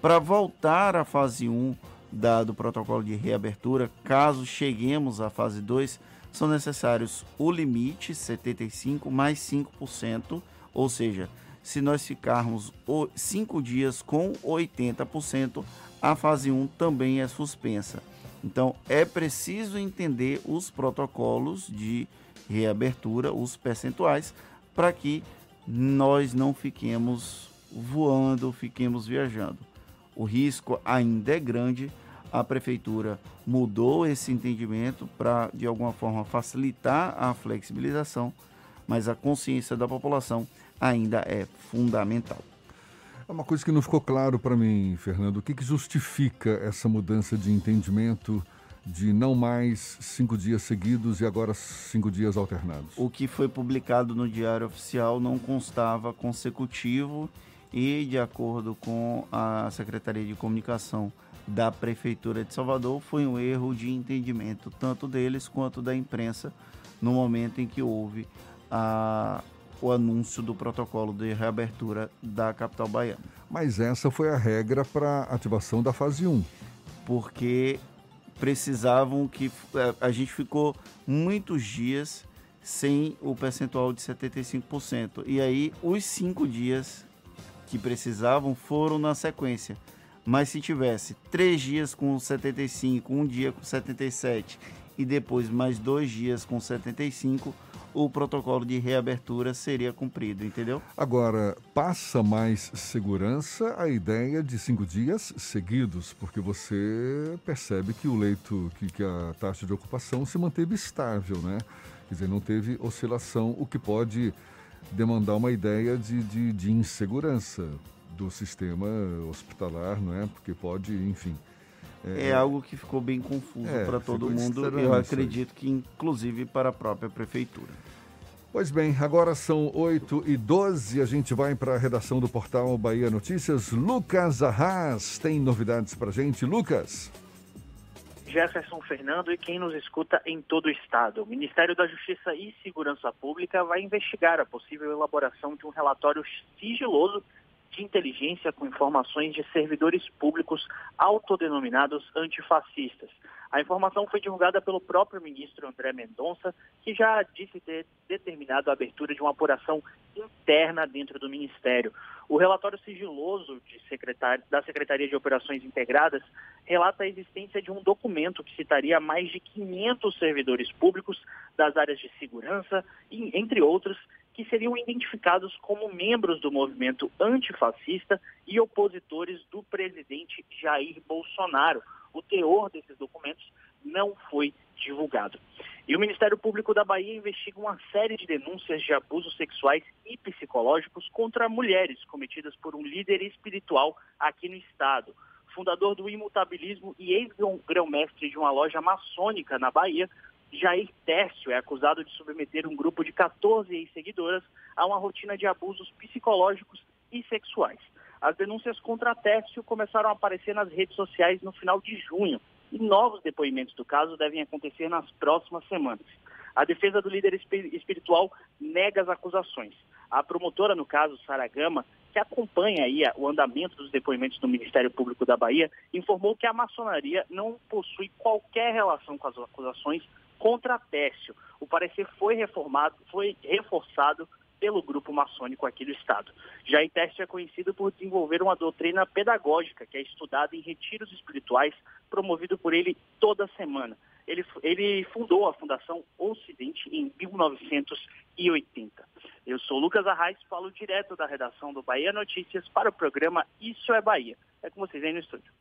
Speaker 3: Para voltar à fase 1 da, do protocolo de reabertura, caso cheguemos à fase 2, são necessários o limite 75 mais 5%, ou seja, se nós ficarmos 5 dias com 80%, a fase 1 também é suspensa. Então é preciso entender os protocolos de reabertura, os percentuais, para que nós não fiquemos voando, fiquemos viajando. O risco ainda é grande. A prefeitura mudou esse entendimento para, de alguma forma, facilitar a flexibilização, mas a consciência da população ainda é fundamental.
Speaker 1: É uma coisa que não ficou claro para mim, Fernando. O que, que justifica essa mudança de entendimento de não mais cinco dias seguidos e agora cinco dias alternados?
Speaker 3: O que foi publicado no Diário Oficial não constava consecutivo e, de acordo com a Secretaria de Comunicação da Prefeitura de Salvador, foi um erro de entendimento, tanto deles quanto da imprensa, no momento em que houve a, o anúncio do protocolo de reabertura da capital baiana.
Speaker 1: Mas essa foi a regra para ativação da fase 1.
Speaker 3: Porque precisavam que é, a gente ficou muitos dias sem o percentual de 75%. E aí os cinco dias que precisavam foram na sequência. Mas se tivesse três dias com 75, um dia com 77 e depois mais dois dias com 75, o protocolo de reabertura seria cumprido, entendeu?
Speaker 1: Agora, passa mais segurança a ideia de cinco dias seguidos, porque você percebe que o leito, que, que a taxa de ocupação se manteve estável, né? Quer dizer, não teve oscilação, o que pode demandar uma ideia de, de, de insegurança do sistema hospitalar, não é? Porque pode, enfim.
Speaker 3: É, é algo que ficou bem confuso é, para todo mundo. Eu acredito que, inclusive, para a própria prefeitura.
Speaker 1: Pois bem, agora são 8 e 12 a gente vai para a redação do portal Bahia Notícias. Lucas Arras tem novidades para gente. Lucas.
Speaker 10: Jefferson Fernando e quem nos escuta em todo o estado. O Ministério da Justiça e Segurança Pública vai investigar a possível elaboração de um relatório sigiloso de inteligência com informações de servidores públicos autodenominados antifascistas. A informação foi divulgada pelo próprio ministro André Mendonça, que já disse ter determinado a abertura de uma apuração interna dentro do Ministério. O relatório sigiloso da Secretaria de Operações Integradas relata a existência de um documento que citaria mais de 500 servidores públicos das áreas de segurança, entre outros, que seriam identificados como membros do movimento antifascista e opositores do presidente Jair Bolsonaro o teor desses documentos não foi divulgado. E o Ministério Público da Bahia investiga uma série de denúncias de abusos sexuais e psicológicos contra mulheres cometidas por um líder espiritual aqui no estado. Fundador do imutabilismo e ex-grão-mestre de uma loja maçônica na Bahia, Jair Tércio é acusado de submeter um grupo de 14 ex-seguidoras a uma rotina de abusos psicológicos e sexuais. As denúncias contra Técio começaram a aparecer nas redes sociais no final de junho e novos depoimentos do caso devem acontecer nas próximas semanas. A defesa do líder espiritual nega as acusações. A promotora, no caso, Sara Gama, que acompanha aí o andamento dos depoimentos do Ministério Público da Bahia, informou que a maçonaria não possui qualquer relação com as acusações contra Técio. O parecer foi reformado, foi reforçado pelo grupo maçônico aqui do Estado. Jair Teste é conhecido por desenvolver uma doutrina pedagógica que é estudada em retiros espirituais promovido por ele toda semana. Ele, ele fundou a Fundação Ocidente em 1980. Eu sou Lucas Arraes, falo direto da redação do Bahia Notícias para o programa Isso é Bahia. É com vocês aí no estúdio.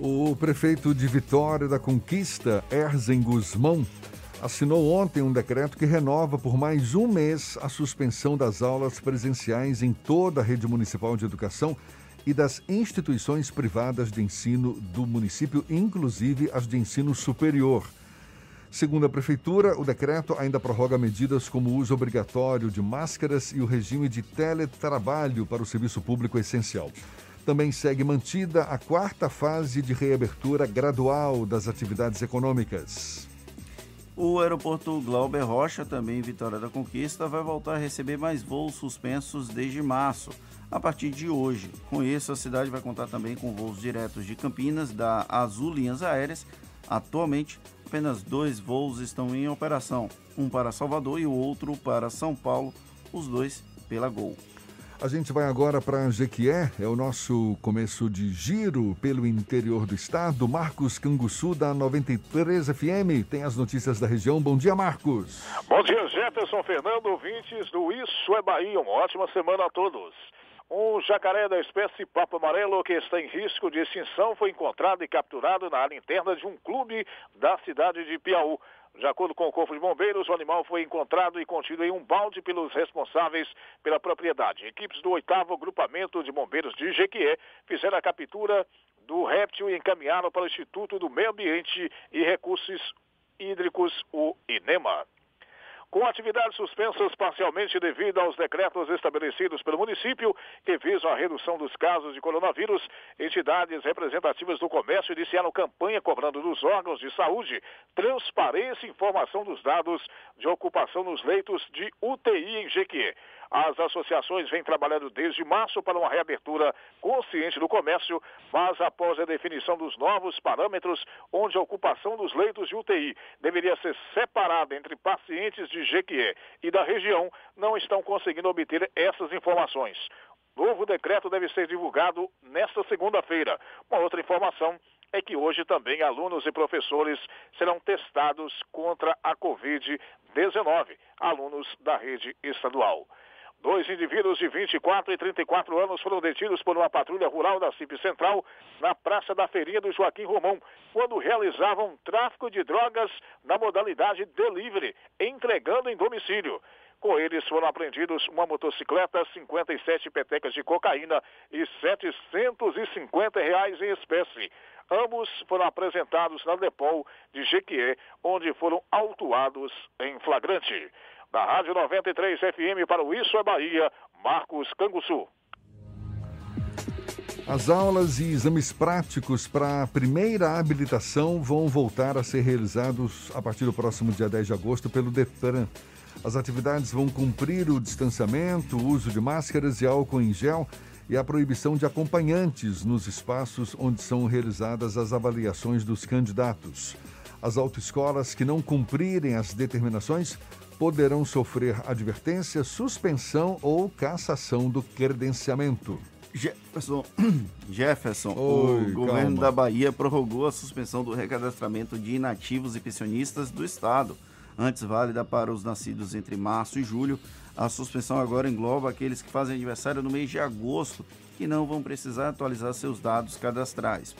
Speaker 1: O prefeito de Vitória da Conquista, Erzen Guzmão, assinou ontem um decreto que renova por mais um mês a suspensão das aulas presenciais em toda a rede municipal de educação e das instituições privadas de ensino do município, inclusive as de ensino superior. Segundo a Prefeitura, o decreto ainda prorroga medidas como o uso obrigatório de máscaras e o regime de teletrabalho para o serviço público essencial. Também segue mantida a quarta fase de reabertura gradual das atividades econômicas.
Speaker 3: O aeroporto Glauber Rocha, também em Vitória da Conquista, vai voltar a receber mais voos suspensos desde março, a partir de hoje. Com isso, a cidade vai contar também com voos diretos de Campinas, da Azul Linhas Aéreas. Atualmente, apenas dois voos estão em operação, um para Salvador e o outro para São Paulo, os dois pela Gol.
Speaker 1: A gente vai agora para Jequié, é o nosso começo de giro pelo interior do estado. Marcos Canguçu, da 93 FM, tem as notícias da região. Bom dia, Marcos.
Speaker 19: Bom dia, Jefferson Fernando, ouvintes do Isso é Bahia. Uma ótima semana a todos. Um jacaré da espécie papo amarelo que está em risco de extinção foi encontrado e capturado na área interna de um clube da cidade de Piauí. De acordo com o Corpo de Bombeiros, o animal foi encontrado e contido em um balde pelos responsáveis pela propriedade. Equipes do 8 Grupamento de Bombeiros de Jequié fizeram a captura do réptil e encaminharam para o Instituto do Meio Ambiente e Recursos Hídricos, o INEMA. Com atividades suspensas parcialmente devido aos decretos estabelecidos pelo município que visam a redução dos casos de coronavírus, entidades representativas do comércio iniciaram campanha cobrando dos órgãos de saúde transparência e informação dos dados de ocupação nos leitos de UTI em Jequié. As associações vêm trabalhando desde março para uma reabertura consciente do comércio, mas após a definição dos novos parâmetros, onde a ocupação dos leitos de UTI deveria ser separada entre pacientes de Jequié e da região, não estão conseguindo obter essas informações. Novo decreto deve ser divulgado nesta segunda-feira. Uma outra informação é que hoje também alunos e professores serão testados contra a Covid-19, alunos da rede estadual. Dois indivíduos de 24 e 34 anos foram detidos por uma patrulha rural da CIP Central na Praça da Feirinha do Joaquim Romão, quando realizavam tráfico de drogas na modalidade delivery, entregando em domicílio. Com eles foram apreendidos uma motocicleta, 57 petecas de cocaína e 750 reais em espécie. Ambos foram apresentados na Depol de Jequié, onde foram autuados em flagrante. Da Rádio 93 FM para o Isso é Bahia, Marcos Canguçu.
Speaker 1: As aulas e exames práticos para a primeira habilitação vão voltar a ser realizados a partir do próximo dia 10 de agosto pelo DETRAN. As atividades vão cumprir o distanciamento, o uso de máscaras e álcool em gel e a proibição de acompanhantes nos espaços onde são realizadas as avaliações dos candidatos. As autoescolas que não cumprirem as determinações poderão sofrer advertência, suspensão ou cassação do credenciamento.
Speaker 3: Jefferson, Jefferson
Speaker 1: Oi,
Speaker 3: o governo
Speaker 1: calma.
Speaker 3: da Bahia prorrogou a suspensão do recadastramento de inativos e pensionistas do Estado. Antes válida para os nascidos entre março e julho, a suspensão agora engloba aqueles que fazem aniversário no mês de agosto, que não vão precisar atualizar seus dados cadastrais.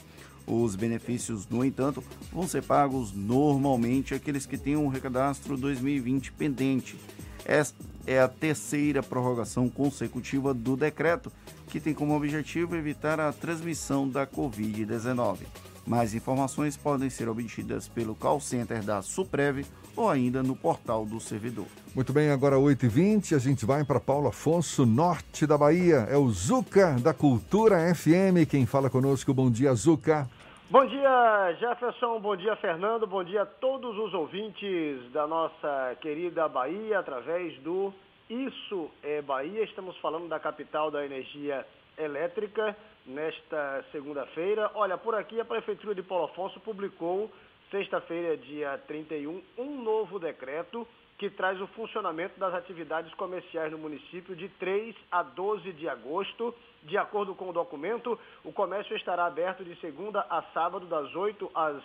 Speaker 3: Os benefícios, no entanto, vão ser pagos normalmente àqueles que têm um recadastro 2020 pendente. Esta é a terceira prorrogação consecutiva do decreto, que tem como objetivo evitar a transmissão da Covid-19. Mais informações podem ser obtidas pelo call center da Suprev ou ainda no portal do servidor.
Speaker 1: Muito bem, agora 8h20, a gente vai para Paulo Afonso, norte da Bahia. É o Zuca da Cultura FM. Quem fala conosco, bom dia, Zuca.
Speaker 20: Bom dia, Jefferson. Bom dia, Fernando. Bom dia a todos os ouvintes da nossa querida Bahia, através do Isso é Bahia. Estamos falando da capital da energia elétrica nesta segunda-feira. Olha, por aqui a Prefeitura de Paulo Afonso publicou, sexta-feira, dia 31, um novo decreto que traz o funcionamento das atividades comerciais no município de 3 a 12 de agosto. De acordo com o documento, o comércio estará aberto de segunda a sábado, das 8 às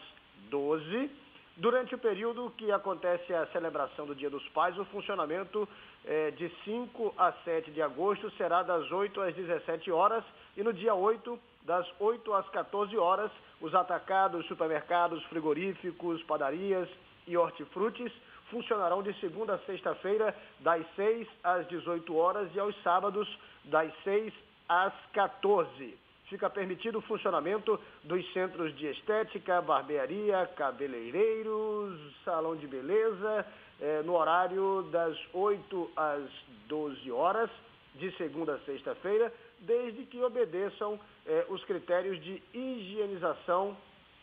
Speaker 20: 12. Durante o período que acontece a celebração do Dia dos Pais, o funcionamento eh, de 5 a 7 de agosto será das 8 às 17 horas e no dia 8 das 8 às 14 horas. Os atacados, supermercados, frigoríficos, padarias e hortifrutis funcionarão de segunda a sexta-feira, das 6 às 18 horas e aos sábados, das 6 às 14. Fica permitido o funcionamento dos centros de estética, barbearia, cabeleireiros, salão de beleza, eh, no horário das 8 às 12 horas, de segunda a sexta-feira, desde que obedeçam eh, os critérios de higienização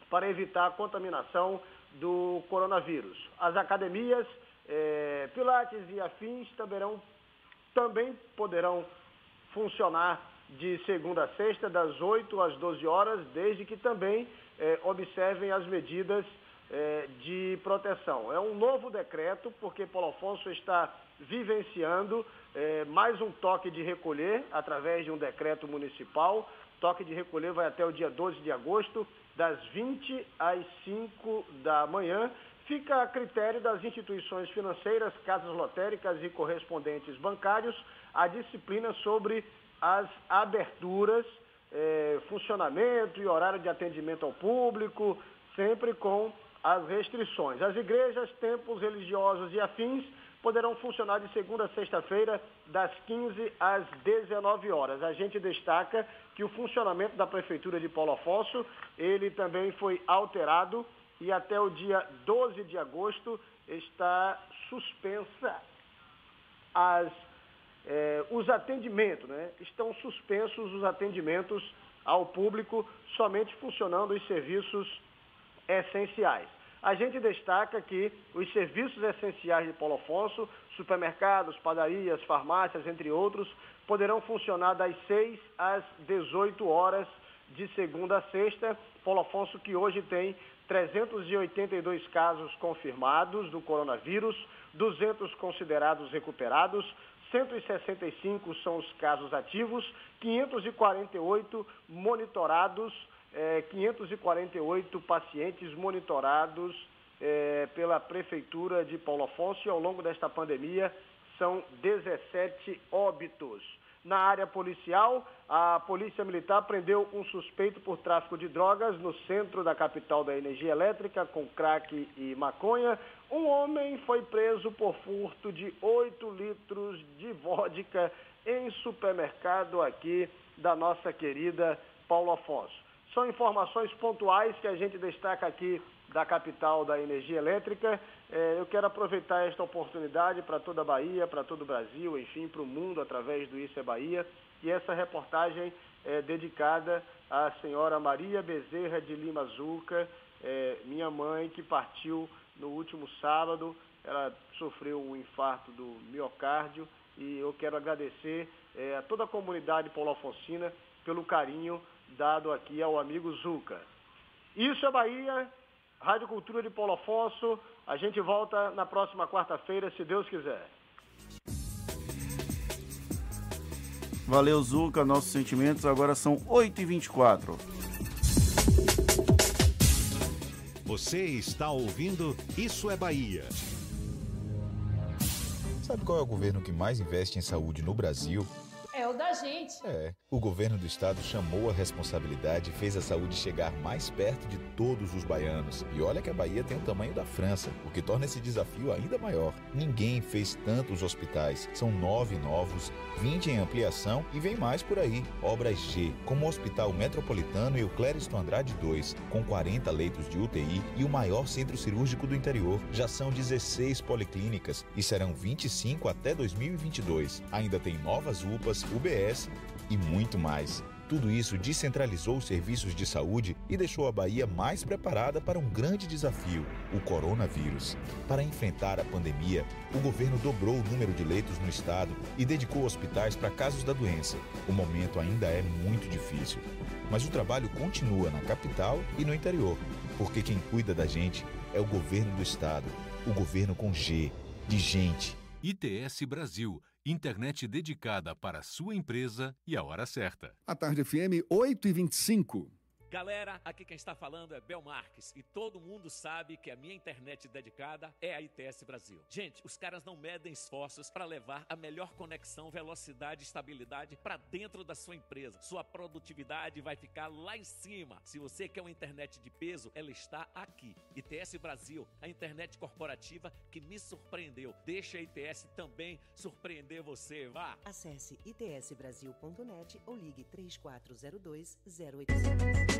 Speaker 20: para evitar a contaminação do coronavírus. As academias, eh, pilates e afins taberão, também poderão funcionar de segunda a sexta, das 8 às 12 horas, desde que também eh, observem as medidas eh, de proteção. É um novo decreto, porque Paulo Afonso está vivenciando mais um toque de recolher através de um decreto municipal. Toque de recolher vai até o dia 12 de agosto, das 20 às 5 da manhã. Fica a critério das instituições financeiras, casas lotéricas e correspondentes bancários a disciplina sobre as aberturas, eh, funcionamento e horário de atendimento ao público, sempre com as restrições. As igrejas, templos religiosos e afins poderão funcionar de segunda a sexta-feira, das 15 às 19 horas. A gente destaca que o funcionamento da Prefeitura de Paulo Afonso, ele também foi alterado e até o dia 12 de agosto está suspensa as, eh, os atendimentos, né? Estão suspensos os atendimentos ao público, somente funcionando os serviços essenciais. A gente destaca que os serviços essenciais de Paulo Afonso, supermercados, padarias, farmácias, entre outros, poderão funcionar das 6 às 18 horas de segunda a sexta. Paulo Afonso que hoje tem 382 casos confirmados do coronavírus, 200 considerados recuperados, 165 são os casos ativos, 548 monitorados é, 548 pacientes monitorados é, pela Prefeitura de Paulo Afonso e ao longo desta pandemia são 17 óbitos. Na área policial, a Polícia Militar prendeu um suspeito por tráfico de drogas no centro da capital da energia elétrica, com crack e maconha. Um homem foi preso por furto de 8 litros de vodka em supermercado aqui da nossa querida Paulo Afonso. São informações pontuais que a gente destaca aqui da capital da energia elétrica. É, eu quero aproveitar esta oportunidade para toda a Bahia, para todo o Brasil, enfim, para o mundo, através do Isso é Bahia. E essa reportagem é dedicada à senhora Maria Bezerra de Lima Zuca, é, minha mãe, que partiu no último sábado. Ela sofreu um infarto do miocárdio e eu quero agradecer é, a toda a comunidade paulo Alfonsina pelo carinho dado aqui ao amigo Zuca. Isso é Bahia, Rádio Cultura de Paulo Afonso. A gente volta na próxima quarta-feira, se Deus quiser.
Speaker 3: Valeu, Zuca. Nossos sentimentos agora são 8h24.
Speaker 2: Você está ouvindo Isso é Bahia.
Speaker 5: Sabe qual é o governo que mais investe em saúde no Brasil?
Speaker 16: É o da gente.
Speaker 5: É. O governo do estado chamou a responsabilidade e fez a saúde chegar mais perto de todos os baianos. E olha que a Bahia tem o tamanho da França, o que torna esse desafio ainda maior. Ninguém fez tantos hospitais. São nove novos, 20 em ampliação e vem mais por aí. Obras G, como o Hospital Metropolitano e o Clériston Andrade 2, com 40 leitos de UTI e o maior centro cirúrgico do interior. Já são 16 policlínicas e serão 25 até 2022. Ainda tem novas UPAs, UBS e muito mais. Tudo isso descentralizou os serviços de saúde e deixou a Bahia mais preparada para um grande desafio, o coronavírus. Para enfrentar a pandemia, o governo dobrou o número de leitos no estado e dedicou hospitais para casos da doença. O momento ainda é muito difícil, mas o trabalho continua na capital e no interior, porque quem cuida da gente é o governo do estado, o governo com G, de gente.
Speaker 11: ITS Brasil internet dedicada para a sua empresa e a hora certa.
Speaker 1: A tarde FM 8 e 25.
Speaker 21: Galera, aqui quem está falando é Bel Marques e todo mundo sabe que a minha internet dedicada é a ITS Brasil. Gente, os caras não medem esforços para levar a melhor conexão, velocidade e estabilidade para dentro da sua empresa. Sua produtividade vai ficar lá em cima. Se você quer uma internet de peso, ela está aqui. ITS Brasil, a internet corporativa que me surpreendeu. Deixa a ITS também surpreender você. Vá!
Speaker 8: Acesse itsbrasil.net ou ligue 3402 0800.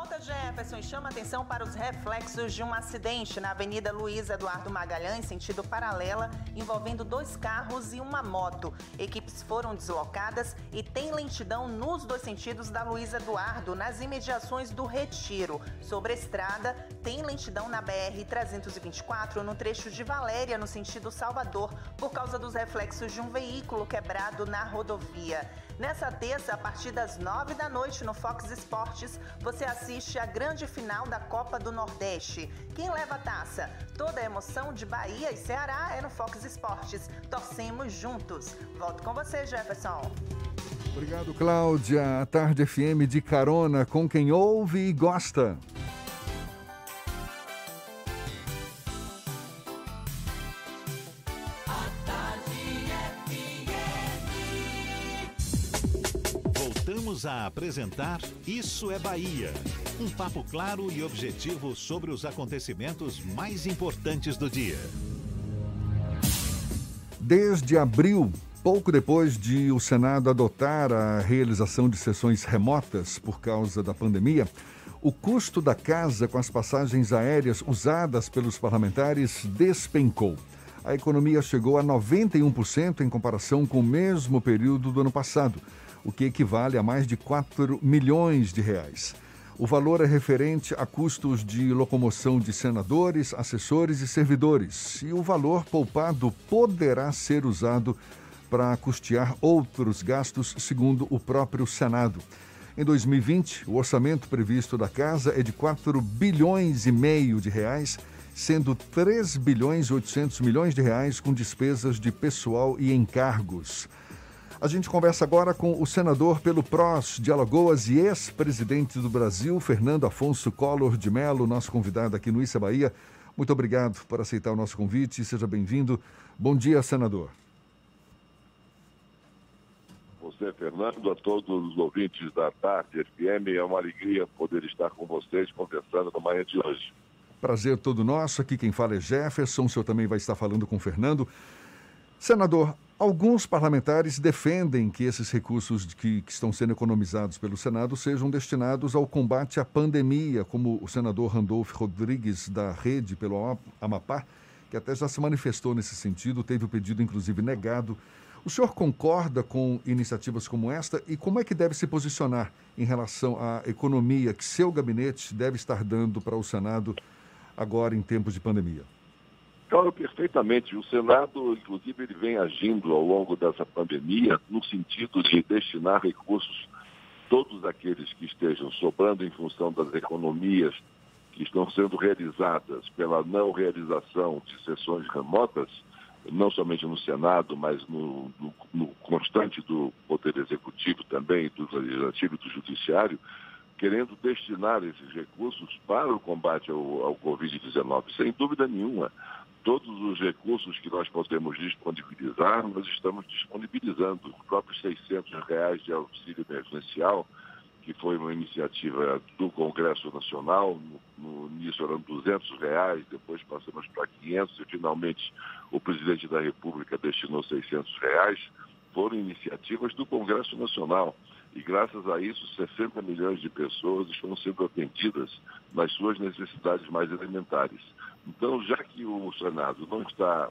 Speaker 4: Jefferson, chama atenção para os reflexos de um acidente na Avenida Luiz Eduardo Magalhães, sentido paralela, envolvendo dois carros e uma moto. Equipes foram deslocadas e tem lentidão nos dois sentidos da Luiz Eduardo, nas imediações do Retiro. Sobre a estrada, tem lentidão na BR-324, no trecho de Valéria, no sentido Salvador, por causa dos reflexos de um veículo quebrado na rodovia. Nessa terça, a partir das nove da noite no Fox Esportes, você assiste a grande final da Copa do Nordeste. Quem leva a taça? Toda a emoção de Bahia e Ceará é no Fox Esportes. Torcemos juntos. Volto com você, Jefferson.
Speaker 1: Obrigado, Cláudia. A Tarde FM de carona com quem ouve e gosta.
Speaker 2: Voltamos a apresentar Isso é Bahia. Um papo claro e objetivo sobre os acontecimentos mais importantes do dia.
Speaker 1: Desde abril, pouco depois de o Senado adotar a realização de sessões remotas por causa da pandemia, o custo da casa com as passagens aéreas usadas pelos parlamentares despencou. A economia chegou a 91% em comparação com o mesmo período do ano passado, o que equivale a mais de 4 milhões de reais. O valor é referente a custos de locomoção de senadores, assessores e servidores, e o valor poupado poderá ser usado para custear outros gastos, segundo o próprio Senado. Em 2020, o orçamento previsto da casa é de 4 bilhões e meio de reais, sendo 3 bilhões e 800 milhões de reais com despesas de pessoal e encargos. A gente conversa agora com o senador pelo PROS de Alagoas e ex-presidente do Brasil, Fernando Afonso Collor de Mello, nosso convidado aqui no Issa Bahia. Muito obrigado por aceitar o nosso convite. Seja bem-vindo. Bom dia, senador.
Speaker 22: Você, Fernando, a todos os ouvintes da Tarde FM, é uma alegria poder estar com vocês conversando na manhã de hoje.
Speaker 1: Prazer todo nosso. Aqui quem fala é Jefferson. O senhor também vai estar falando com o Fernando. Senador, alguns parlamentares defendem que esses recursos que, que, estão sendo economizados pelo Senado sejam destinados ao combate à pandemia, como o senador Randolph Rodrigues, da Rede pelo Amapá, que até já se manifestou nesse sentido, teve o pedido, inclusive, negado. O senhor concorda com iniciativas como esta e como é que deve se posicionar em relação à economia que seu gabinete deve estar dando para o Senado agora em tempos de pandemia?
Speaker 22: Claro, perfeitamente. O Senado, inclusive, ele vem agindo ao longo dessa pandemia no sentido de destinar recursos, todos aqueles que estejam sobrando em função das economias que estão sendo realizadas pela não realização de sessões remotas, não somente no Senado, mas no, no, no constante do Poder Executivo também, do Legislativo e do Judiciário, querendo destinar esses recursos para o combate ao, ao Covid-19. Sem dúvida nenhuma, todos os recursos que nós podemos disponibilizar, nós estamos disponibilizando. Os próprios 600 reais de auxílio emergencial, que foi uma iniciativa do Congresso Nacional, no, início eram 200 reais, depois passamos para 500 e finalmente o presidente da República destinou 600 reais, foram iniciativas do Congresso Nacional. E graças a isso, 60 milhões de pessoas estão sendo atendidas nas suas necessidades mais elementares. Então, já que o Senado não está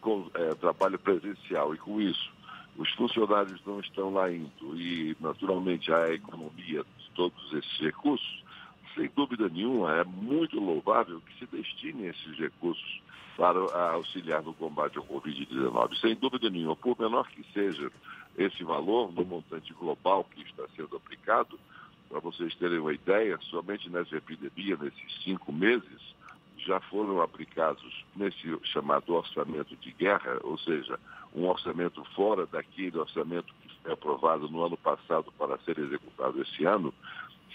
Speaker 22: com é, trabalho presencial e com isso os funcionários não estão lá indo e, naturalmente, a economia de todos esses recursos, sem dúvida nenhuma, é muito louvável que se destine esses recursos para auxiliar no combate ao Covid-19. Sem dúvida nenhuma, por menor que seja esse valor no montante global que está sendo aplicado, para vocês terem uma ideia, somente nessa epidemia, nesses cinco meses, já foram aplicados nesse chamado orçamento de guerra, ou seja, um orçamento fora daquele orçamento que foi aprovado no ano passado para ser executado esse ano,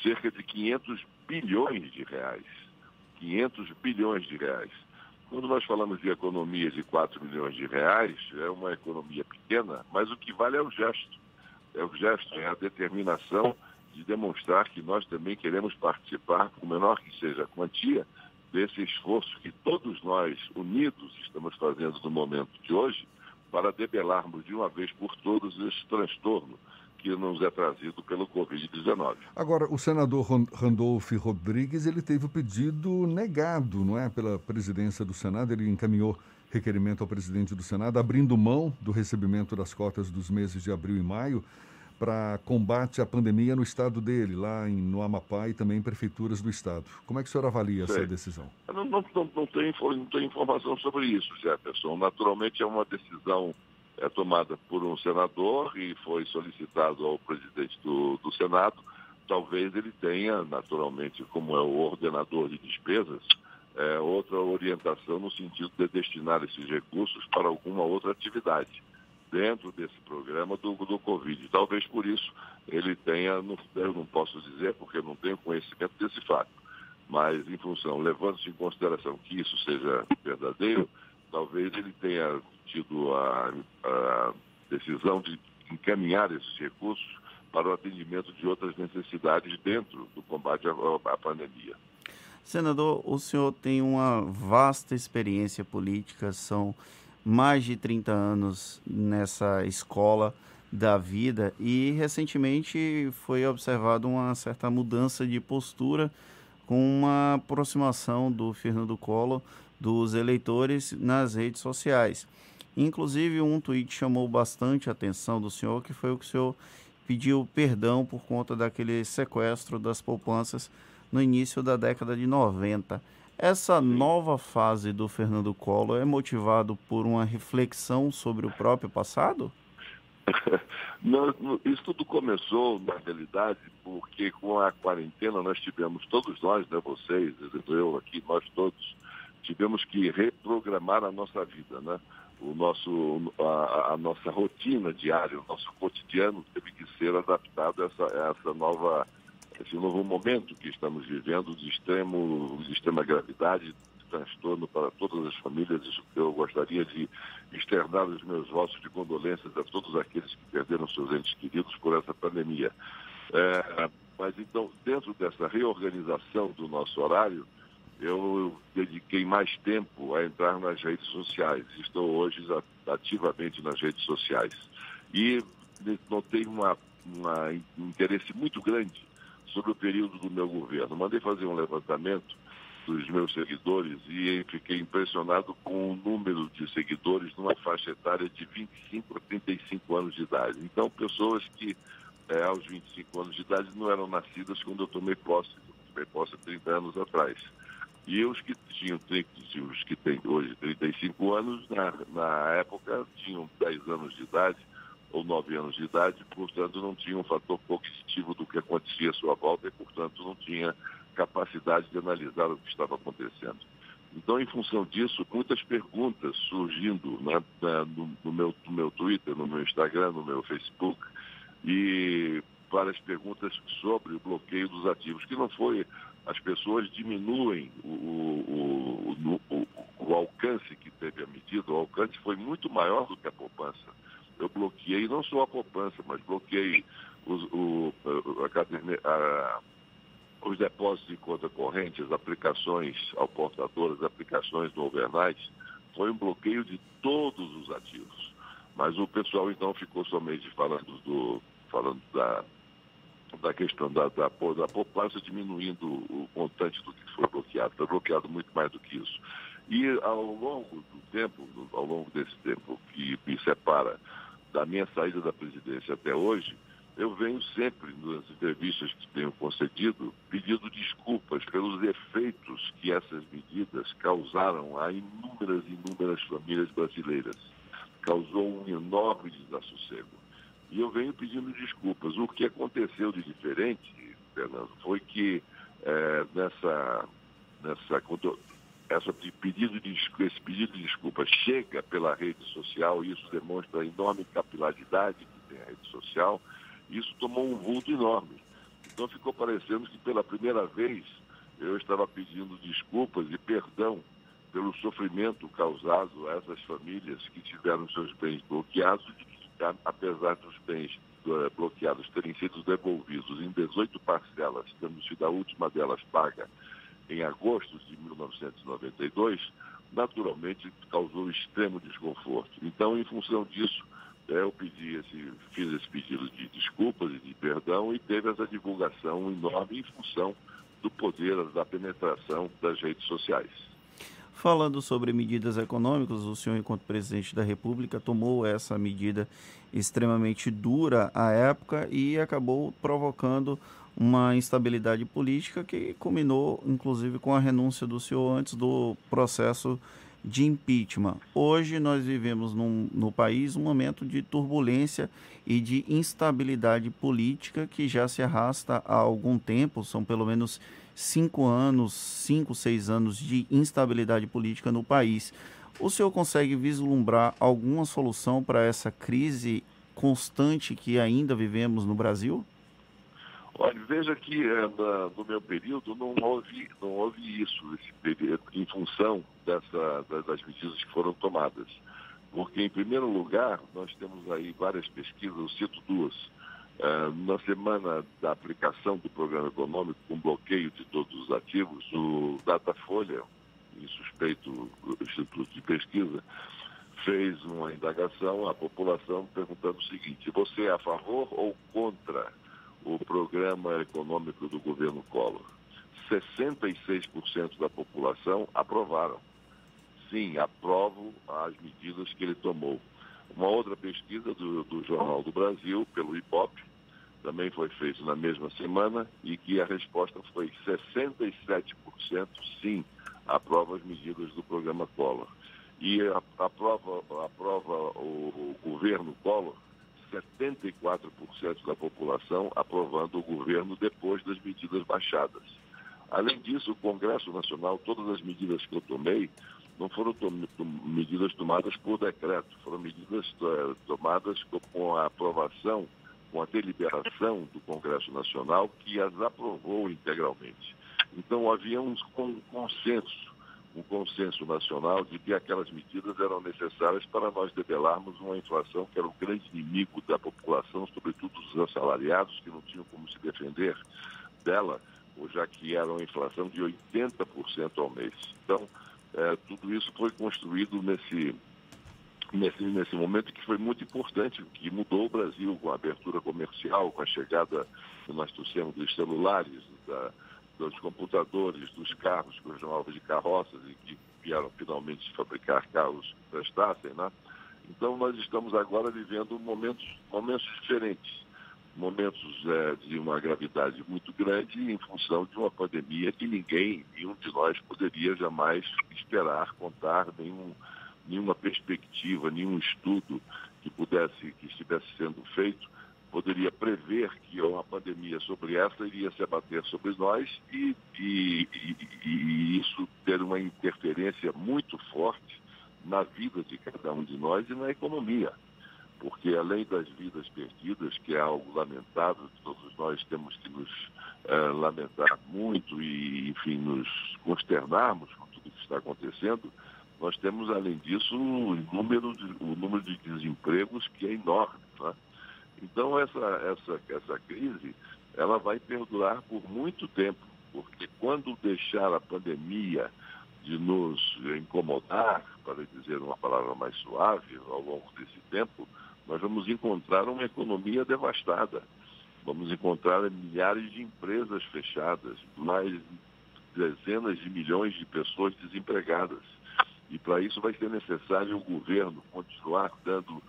Speaker 22: cerca de 500 bilhões de reais. 500 bilhões de reais. Quando nós falamos de economia de 4 milhões de reais, é uma economia pequena, mas o que vale é o gesto. É o gesto, é a determinação de demonstrar que nós também queremos participar, por menor que seja a quantia, desse esforço que todos nós, unidos, estamos fazendo no momento de hoje, para debelarmos de uma vez por todas esse transtorno que nos é trazido pelo Covid-19.
Speaker 1: Agora, o senador Randolph Rodrigues, ele teve o pedido negado, não é, pela presidência do Senado, ele encaminhou requerimento ao presidente do Senado, abrindo mão do recebimento das cotas dos meses de abril e maio para combate à pandemia no estado dele, lá em, no Amapá e também em prefeituras do estado. Como é que o senhor avalia Sei. essa decisão?
Speaker 22: Não, não, não, não, tem, não tem informação sobre isso, Jefferson. Naturalmente é uma decisão é tomada por um senador e foi solicitado ao presidente do, do Senado. Talvez ele tenha, naturalmente, como é o ordenador de despesas, é, outra orientação no sentido de destinar esses recursos para alguma outra atividade dentro desse programa do, do Covid. Talvez por isso ele tenha, não, eu não posso dizer porque não tenho conhecimento desse fato, mas em função, levando-se em consideração que isso seja verdadeiro, talvez ele tenha tido a, a decisão de encaminhar esses recursos para o atendimento de outras necessidades dentro do combate à, à pandemia.
Speaker 3: Senador, o senhor tem uma vasta experiência política, são mais de 30 anos nessa escola da vida e recentemente foi observado uma certa mudança de postura com uma aproximação do Fernando Collor dos eleitores nas redes sociais. Inclusive, um tweet chamou bastante a atenção do senhor, que foi o que o senhor pediu perdão por conta daquele sequestro das poupanças no início da década de 90. Essa nova fase do Fernando Collor é motivado por uma reflexão sobre o próprio passado?
Speaker 22: Não, isso tudo começou, na realidade, porque com a quarentena nós tivemos, todos nós, né, vocês, eu aqui, nós todos, tivemos que reprogramar a nossa vida, né? o nosso, a, a, nossa rotina diária, o nosso cotidiano teve que ser adaptado a essa, a essa nova, esse novo momento que estamos vivendo de extremo, de extrema gravidade, de transtorno para todas as famílias. Eu gostaria de externar os meus votos de condolências a todos aqueles que perderam seus entes queridos por essa pandemia. É, mas então, dentro dessa reorganização do nosso horário, eu dediquei mais tempo a entrar nas redes sociais. Estou hoje ativamente nas redes sociais. E notei uma, um interesse muito grande sobre o período do meu governo. Mandei fazer um levantamento dos meus seguidores e fiquei impressionado com o número de seguidores numa faixa etária de 25 a 35 anos de idade. Então, pessoas que é, aos 25 anos de idade não eram nascidas quando eu tomei posse. Eu tomei posse há 30 anos atrás. E os que tinham os que têm hoje 35 anos, na, na época tinham 10 anos de idade ou 9 anos de idade, portanto não tinham um fator cognitivo do que acontecia à sua volta e, portanto, não tinha capacidade de analisar o que estava acontecendo. Então, em função disso, muitas perguntas surgindo né, no, no, meu, no meu Twitter, no meu Instagram, no meu Facebook, e várias perguntas sobre o bloqueio dos ativos, que não foi as pessoas diminuem o, o, o, o, alcance que teve a medida, o alcance foi muito maior do que a poupança. Eu bloqueei não só a poupança, mas bloqueei os, o, a, a, os depósitos de conta corrente, as aplicações ao portador, as aplicações do overnight. Foi um bloqueio de todos os ativos. Mas o pessoal então ficou somente falando, do, falando da, da questão da, da, da poupança diminuindo o montante do que foi bloqueado. Foi bloqueado muito mais do que isso. E ao longo do tempo, ao longo desse tempo que me separa da minha saída da presidência até hoje, eu venho sempre, nas entrevistas que tenho concedido, pedindo desculpas pelos efeitos que essas medidas causaram a inúmeras, inúmeras famílias brasileiras. Causou um enorme desassossego. E eu venho pedindo desculpas. O que aconteceu de diferente, Fernando, foi que é, nessa, nessa essa pedido de, esse pedido de desculpa chega pela rede social e isso demonstra a enorme capilaridade que tem a rede social isso tomou um vulto enorme. Então ficou parecendo que pela primeira vez eu estava pedindo desculpas e perdão pelo sofrimento causado a essas famílias que tiveram seus bens bloqueados e apesar dos bens eh, bloqueados terem sido devolvidos em 18 parcelas, tendo sido a última delas paga em agosto de 1992, naturalmente causou extremo desconforto. Então, em função disso, é, eu pedi esse, fiz esse pedido de desculpas e de perdão e teve essa divulgação enorme em função do poder da penetração das redes sociais.
Speaker 3: Falando sobre medidas econômicas, o senhor, enquanto presidente da República, tomou essa medida extremamente dura à época e acabou provocando uma instabilidade política que culminou, inclusive, com a renúncia do senhor antes do processo de impeachment. Hoje nós vivemos num, no país um momento de turbulência e de instabilidade política que já se arrasta há algum tempo, são pelo menos cinco anos, cinco, seis anos de instabilidade política no país. O senhor consegue vislumbrar alguma solução para essa crise constante que ainda vivemos no Brasil?
Speaker 22: Olha, veja que é, na, no meu período não houve, não houve isso, período, em função dessa, das medidas que foram tomadas. Porque, em primeiro lugar, nós temos aí várias pesquisas, eu cito duas. É, na semana da aplicação do programa econômico, com bloqueio de todos os ativos, o Datafolha, suspeito Instituto de Pesquisa, fez uma indagação à população perguntando o seguinte: você é a favor ou contra o programa econômico do governo Collor. 66% da população aprovaram. Sim, aprovo as medidas que ele tomou. Uma outra pesquisa do, do Jornal do Brasil, pelo IPOP, também foi feita na mesma semana e que a resposta foi 67% sim, aprova as medidas do programa Collor. E aprova, aprova o, o governo Collor 74% da população aprovando o governo depois das medidas baixadas. Além disso, o Congresso Nacional, todas as medidas que eu tomei, não foram tom medidas tomadas por decreto, foram medidas uh, tomadas com a aprovação, com a deliberação do Congresso Nacional, que as aprovou integralmente. Então, havia um consenso um consenso nacional de que aquelas medidas eram necessárias para nós debelarmos uma inflação que era o grande inimigo da população, sobretudo dos assalariados, que não tinham como se defender dela, já que era uma inflação de 80% ao mês. Então, é, tudo isso foi construído nesse, nesse, nesse momento que foi muito importante, que mudou o Brasil com a abertura comercial, com a chegada que nós trouxemos dos celulares, da, dos computadores, dos carros que eram alvos de carroças e que vieram finalmente fabricar carros que prestassem, né? Então nós estamos agora vivendo momentos, momentos diferentes, momentos é, de uma gravidade muito grande em função de uma pandemia que ninguém, nenhum de nós poderia jamais esperar, contar, nenhum, nenhuma perspectiva, nenhum estudo que pudesse, que estivesse sendo feito poderia prever que uma pandemia sobre essa iria se abater sobre nós e, e, e, e, isso ter uma interferência muito forte na vida de cada um de nós e na economia. Porque além das vidas perdidas, que é algo lamentável, todos nós temos que nos uh, lamentar muito e, enfim, nos consternarmos com tudo que está acontecendo, nós temos, além disso, o número de, o número de desempregos que é enorme. Né? Então essa, essa, essa crise ela vai perdurar por muito tempo, porque quando deixar a pandemia de nos incomodar, para dizer uma palavra mais suave, ao longo desse tempo, nós vamos encontrar uma economia devastada. Vamos encontrar milhares de empresas fechadas, mais dezenas de milhões de pessoas desempregadas. E para isso vai ser necessário o governo continuar dando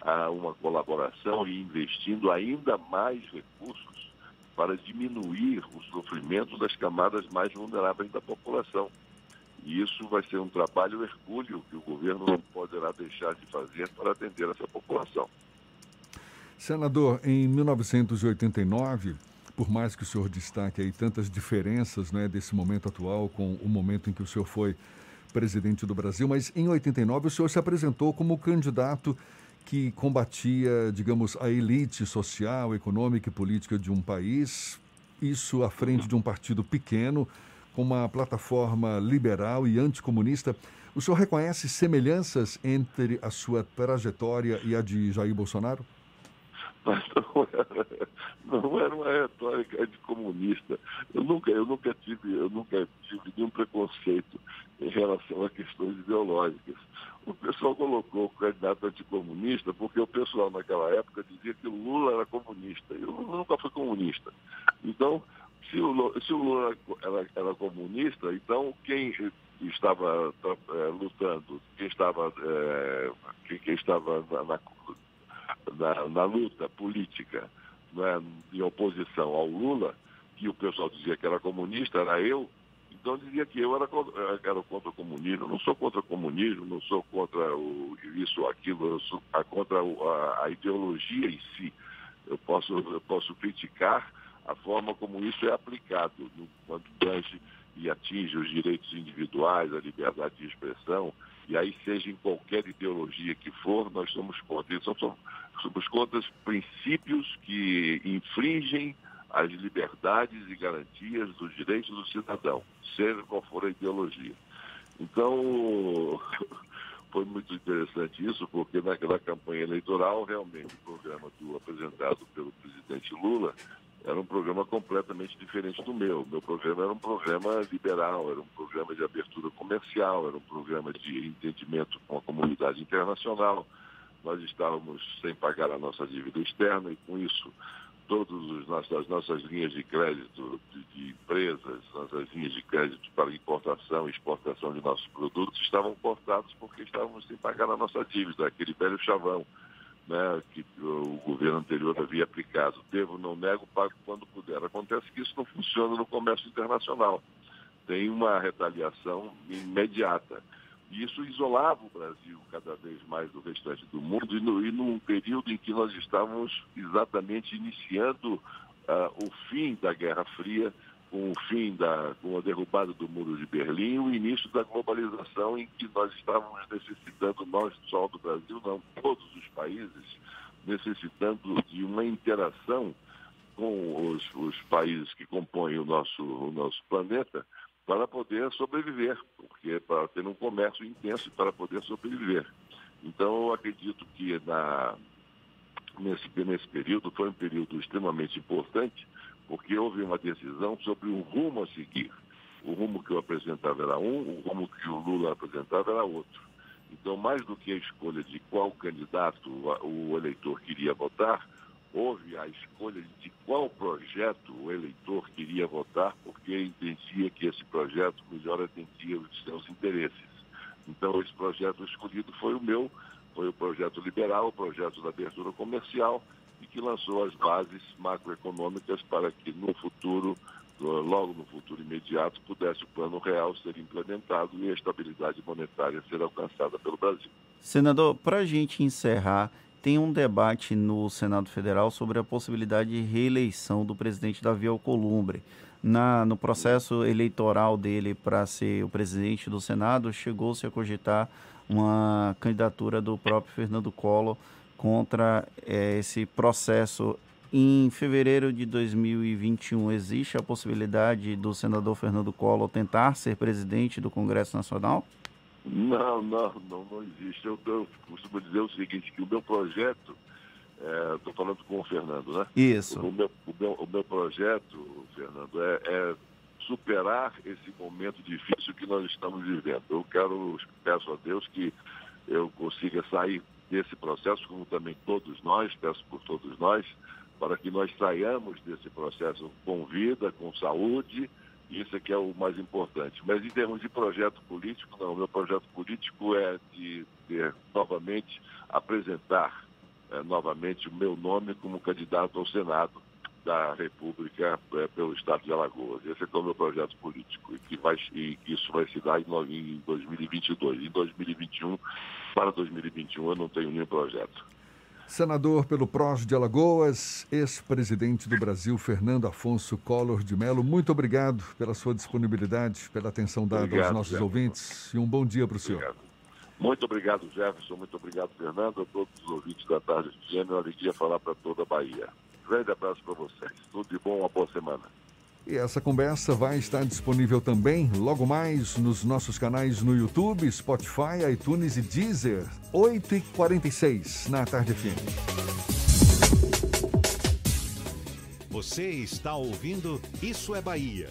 Speaker 22: a uma colaboração e investindo ainda mais recursos para diminuir o sofrimento das camadas mais vulneráveis da população. E isso vai ser um trabalho hercúleo que o governo não poderá deixar de fazer para atender essa população.
Speaker 1: Senador, em 1989, por mais que o senhor destaque aí tantas diferenças né, desse momento atual com o momento em que o senhor foi presidente do Brasil, mas em 89 o senhor se apresentou como candidato que combatia, digamos, a elite social, econômica e política de um país, isso à frente de um partido pequeno, com uma plataforma liberal e anticomunista. O senhor reconhece semelhanças entre a sua trajetória e a de Jair Bolsonaro?
Speaker 22: Mas não era, não era uma retórica de comunista. Eu nunca, eu nunca tive, eu nunca tive nenhum preconceito em relação a questões ideológicas. O pessoal colocou o candidato anticomunista porque o pessoal naquela época dizia que o Lula era comunista. E o Lula nunca foi comunista. Então, se o Lula, se o Lula era, era comunista, então quem estava é, lutando, quem estava, é, quem, quem, estava na, na, na, na luta política né, em oposição ao Lula, que o pessoal dizia que era comunista, era eu, então dizia que eu era, era contra o comunismo. Não sou contra o comunismo, não sou contra o, isso ou aquilo, eu sou contra a, a, ideologia em si. Eu posso, eu posso criticar a forma como isso é aplicado no, quando tange e atinge os direitos individuais, a liberdade de expressão, e aí seja em qualquer ideologia que for, nós somos contra. Somos, somos contra princípios que infringem as liberdades e garantias dos direitos do cidadão, seja qual for a ideologia. Então, foi muito interessante isso, porque naquela campanha eleitoral, realmente, o programa do, apresentado pelo presidente Lula era um programa completamente diferente do meu. Meu programa era um programa liberal, era um programa de abertura comercial, era um programa de entendimento com a comunidade internacional. Nós estávamos sem pagar a nossa dívida externa e, com isso, todas as nossas linhas de crédito de, empresas, nossas linhas de crédito para importação e exportação de nossos produtos estavam cortadas porque estávamos sem pagar a nossa dívida, aquele velho chavão né, que o governo anterior havia aplicado. Devo, não nego, pago quando puder. Acontece que isso não funciona no comércio internacional. Tem uma retaliação imediata. E isso isolava o Brasil cada vez mais do restante do mundo e, no, e num período em que nós estávamos exatamente iniciando uh, o fim da Guerra Fria, com o fim da, com a derrubada do muro de Berlim, o início da globalização em que nós estávamos necessitando, nós só do Brasil, não, todos os países, necessitando de uma interação com os, os países que compõem o nosso, o nosso planeta, para poder sobreviver, porque para ter um comércio intenso para poder sobreviver. Então, eu acredito que na, nesse, nesse período foi um período extremamente importante, porque houve uma decisão sobre o rumo a seguir. O rumo que eu apresentava era um, o rumo que o Lula apresentava era outro. Então, mais do que a escolha de qual candidato o eleitor queria votar, houve a escolha de qual projeto o eleitor queria votar, porque entendia que esse projeto melhor atendia os seus interesses. Então, esse projeto escolhido foi o meu, foi o projeto liberal, o projeto da abertura comercial, e que lançou as bases macroeconômicas para que no futuro, logo no futuro imediato, pudesse o plano real ser implementado e a estabilidade monetária ser alcançada pelo Brasil.
Speaker 3: Senador, para a gente encerrar, tem um debate no Senado Federal sobre a possibilidade de reeleição do presidente Davi Alcolumbre. Na, no processo eleitoral dele para ser o presidente do Senado, chegou-se a cogitar uma candidatura do próprio Fernando Collor contra é, esse processo. Em fevereiro de 2021, existe a possibilidade do senador Fernando Collor tentar ser presidente do Congresso Nacional?
Speaker 22: Não, não, não, não existe. Eu, eu costumo dizer o seguinte, que o meu projeto, estou é, falando com o Fernando, né?
Speaker 3: Isso.
Speaker 22: O meu, o meu, o meu projeto, Fernando, é, é, superar esse momento difícil que nós estamos vivendo. Eu quero, peço a Deus que eu consiga sair desse processo, como também todos nós, peço por todos nós, para que nós saiamos desse processo com vida, com saúde, isso é que é o mais importante. Mas em termos de projeto político, não. Meu projeto político é de, de novamente apresentar eh, novamente o meu nome como candidato ao Senado da República eh, pelo Estado de Alagoas. Esse é o meu projeto político e que vai, e que isso vai se dar em, em 2022. Em 2021, para 2021, eu não tenho nenhum projeto.
Speaker 1: Senador pelo PROS de Alagoas, ex-presidente do Brasil, Fernando Afonso Collor de Mello, muito obrigado pela sua disponibilidade, pela atenção dada
Speaker 22: Obrigado,
Speaker 1: aos nossos
Speaker 22: Jefferson.
Speaker 1: ouvintes e um bom dia para o senhor.
Speaker 22: Muito obrigado, Jefferson. Muito obrigado, Fernando. A todos os ouvintes da Tarde. É uma alegria falar para toda a Bahia. Grande abraço para vocês. Tudo de bom, uma boa semana.
Speaker 1: E essa conversa vai estar disponível também logo mais nos nossos canais no YouTube, Spotify, iTunes e Deezer, 8h46 na Tarde FM.
Speaker 2: Você está ouvindo Isso é Bahia.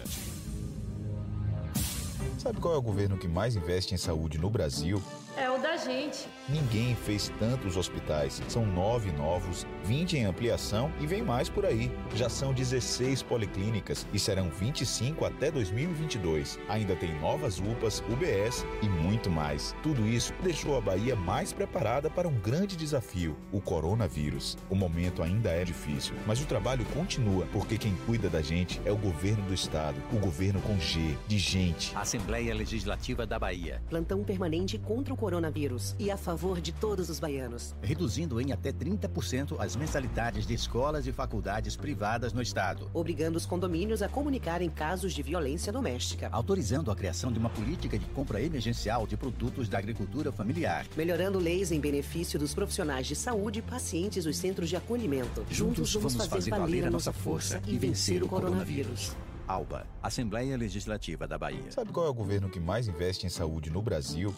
Speaker 5: Sabe qual é o governo que mais investe em saúde no Brasil?
Speaker 16: É o da gente.
Speaker 5: Ninguém fez tantos hospitais. São nove novos, 20 em ampliação e vem mais por aí. Já são 16 policlínicas e serão 25 até 2022. Ainda tem novas UPAs, UBS e muito mais. Tudo isso deixou a Bahia mais preparada para um grande desafio, o coronavírus. O momento ainda é difícil, mas o trabalho continua, porque quem cuida da gente é o governo do estado, o governo com G, de gente.
Speaker 7: Assembleia Legislativa da Bahia.
Speaker 8: Plantão permanente contra o coronavírus e a favor de todos os baianos.
Speaker 7: Reduzindo em até 30% as mensalidades de escolas e faculdades privadas no estado.
Speaker 8: Obrigando os condomínios a comunicarem casos de violência doméstica.
Speaker 7: Autorizando a criação de uma política de compra emergencial de produtos da agricultura familiar.
Speaker 8: Melhorando leis em benefício dos profissionais de saúde e pacientes dos centros de acolhimento. Juntos vamos fazer valer a nossa força e vencer o coronavírus.
Speaker 7: ALBA, Assembleia Legislativa da Bahia.
Speaker 5: Sabe qual é o governo que mais investe em saúde no Brasil?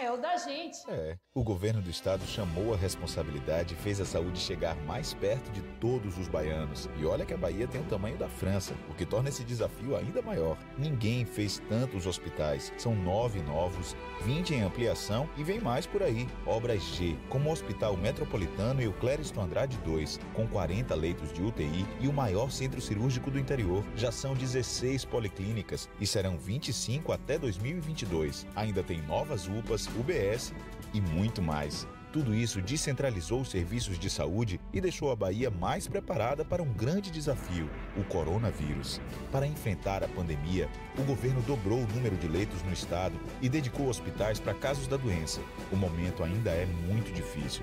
Speaker 16: É o da gente.
Speaker 5: É. O governo do estado chamou a responsabilidade e fez a saúde chegar mais perto de todos os baianos. E olha que a Bahia tem o tamanho da França, o que torna esse desafio ainda maior. Ninguém fez tantos hospitais. São nove novos, 20 em ampliação e vem mais por aí. Obras G, como o Hospital Metropolitano e o Clériston Andrade II, com 40 leitos de UTI e o maior centro cirúrgico do interior. Já são 16 policlínicas e serão 25 até 2022. Ainda tem novas UPAs, UBS e muito mais. Tudo isso descentralizou os serviços de saúde e deixou a Bahia mais preparada para um grande desafio, o coronavírus. Para enfrentar a pandemia, o governo dobrou o número de leitos no estado e dedicou hospitais para casos da doença. O momento ainda é muito difícil,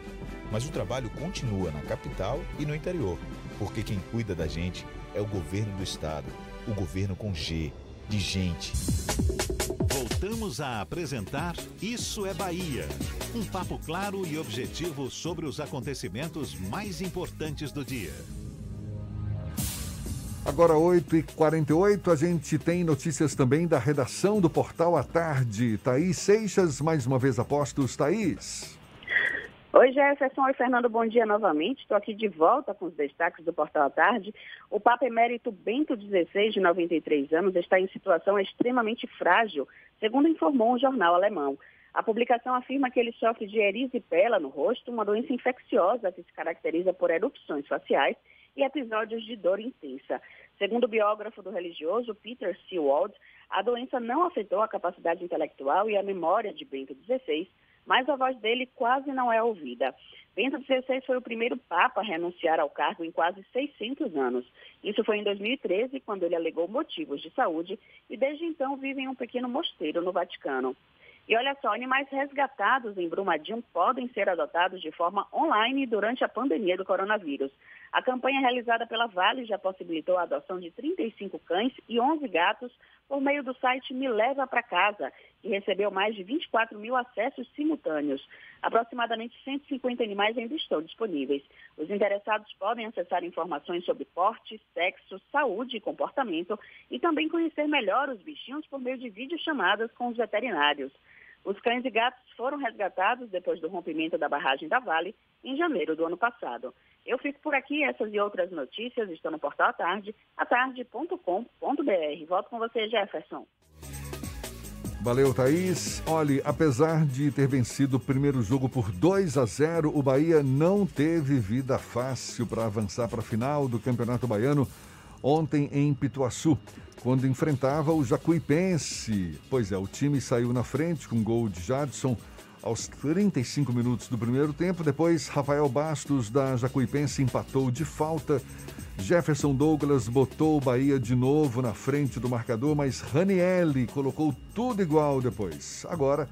Speaker 5: mas o trabalho continua na capital e no interior, porque quem cuida da gente é o governo do estado, o governo com G, de gente.
Speaker 2: Voltamos a apresentar Isso é Bahia. Um papo claro e objetivo sobre os acontecimentos mais importantes do dia.
Speaker 1: Agora 8h48, a gente tem notícias também da redação do Portal à Tarde. Thaís Seixas, mais uma vez apostos. Thaís.
Speaker 12: Oi, Jefferson. Oi, Fernando. Bom dia novamente. Estou aqui de volta com os destaques do Portal à Tarde. O Papa Emérito Bento XVI, de 93 anos, está em situação extremamente frágil, segundo informou um jornal alemão. A publicação afirma que ele sofre de erisipela no rosto, uma doença infecciosa que se caracteriza por erupções faciais e episódios de dor intensa. Segundo o biógrafo do religioso Peter Seawald, a doença não afetou a capacidade intelectual e a memória de Bento XVI, mas a voz dele quase não é ouvida. Bento XVI foi o primeiro Papa a renunciar ao cargo em quase 600 anos. Isso foi em 2013, quando ele alegou motivos de saúde, e desde então vive em um pequeno mosteiro no Vaticano. E olha só, animais resgatados em Brumadinho podem ser adotados de forma online durante a pandemia do coronavírus. A campanha realizada pela Vale já possibilitou a adoção de 35 cães e 11 gatos por meio do site Me Leva Pra Casa, que recebeu mais de 24 mil acessos simultâneos. Aproximadamente 150 animais ainda estão disponíveis. Os interessados podem acessar informações sobre porte, sexo, saúde e comportamento e também conhecer melhor os bichinhos por meio de videochamadas com os veterinários. Os cães e gatos foram resgatados depois do rompimento da barragem da Vale em janeiro do ano passado. Eu fico por aqui, essas e outras notícias estão no portal tarde, atarde.com.br. Volto com você, Jefferson.
Speaker 1: Valeu, Thaís. Olhe, apesar de ter vencido o primeiro jogo por 2 a 0, o Bahia não teve vida fácil para avançar para a final do Campeonato Baiano ontem em Pituaçu, quando enfrentava o Jacuipense. Pois é, o time saiu na frente com gol de Jadson aos 35 minutos do primeiro tempo. Depois, Rafael Bastos, da Jacuipense, empatou de falta. Jefferson Douglas botou o Bahia de novo na frente do marcador, mas Ranielli colocou tudo igual depois. Agora,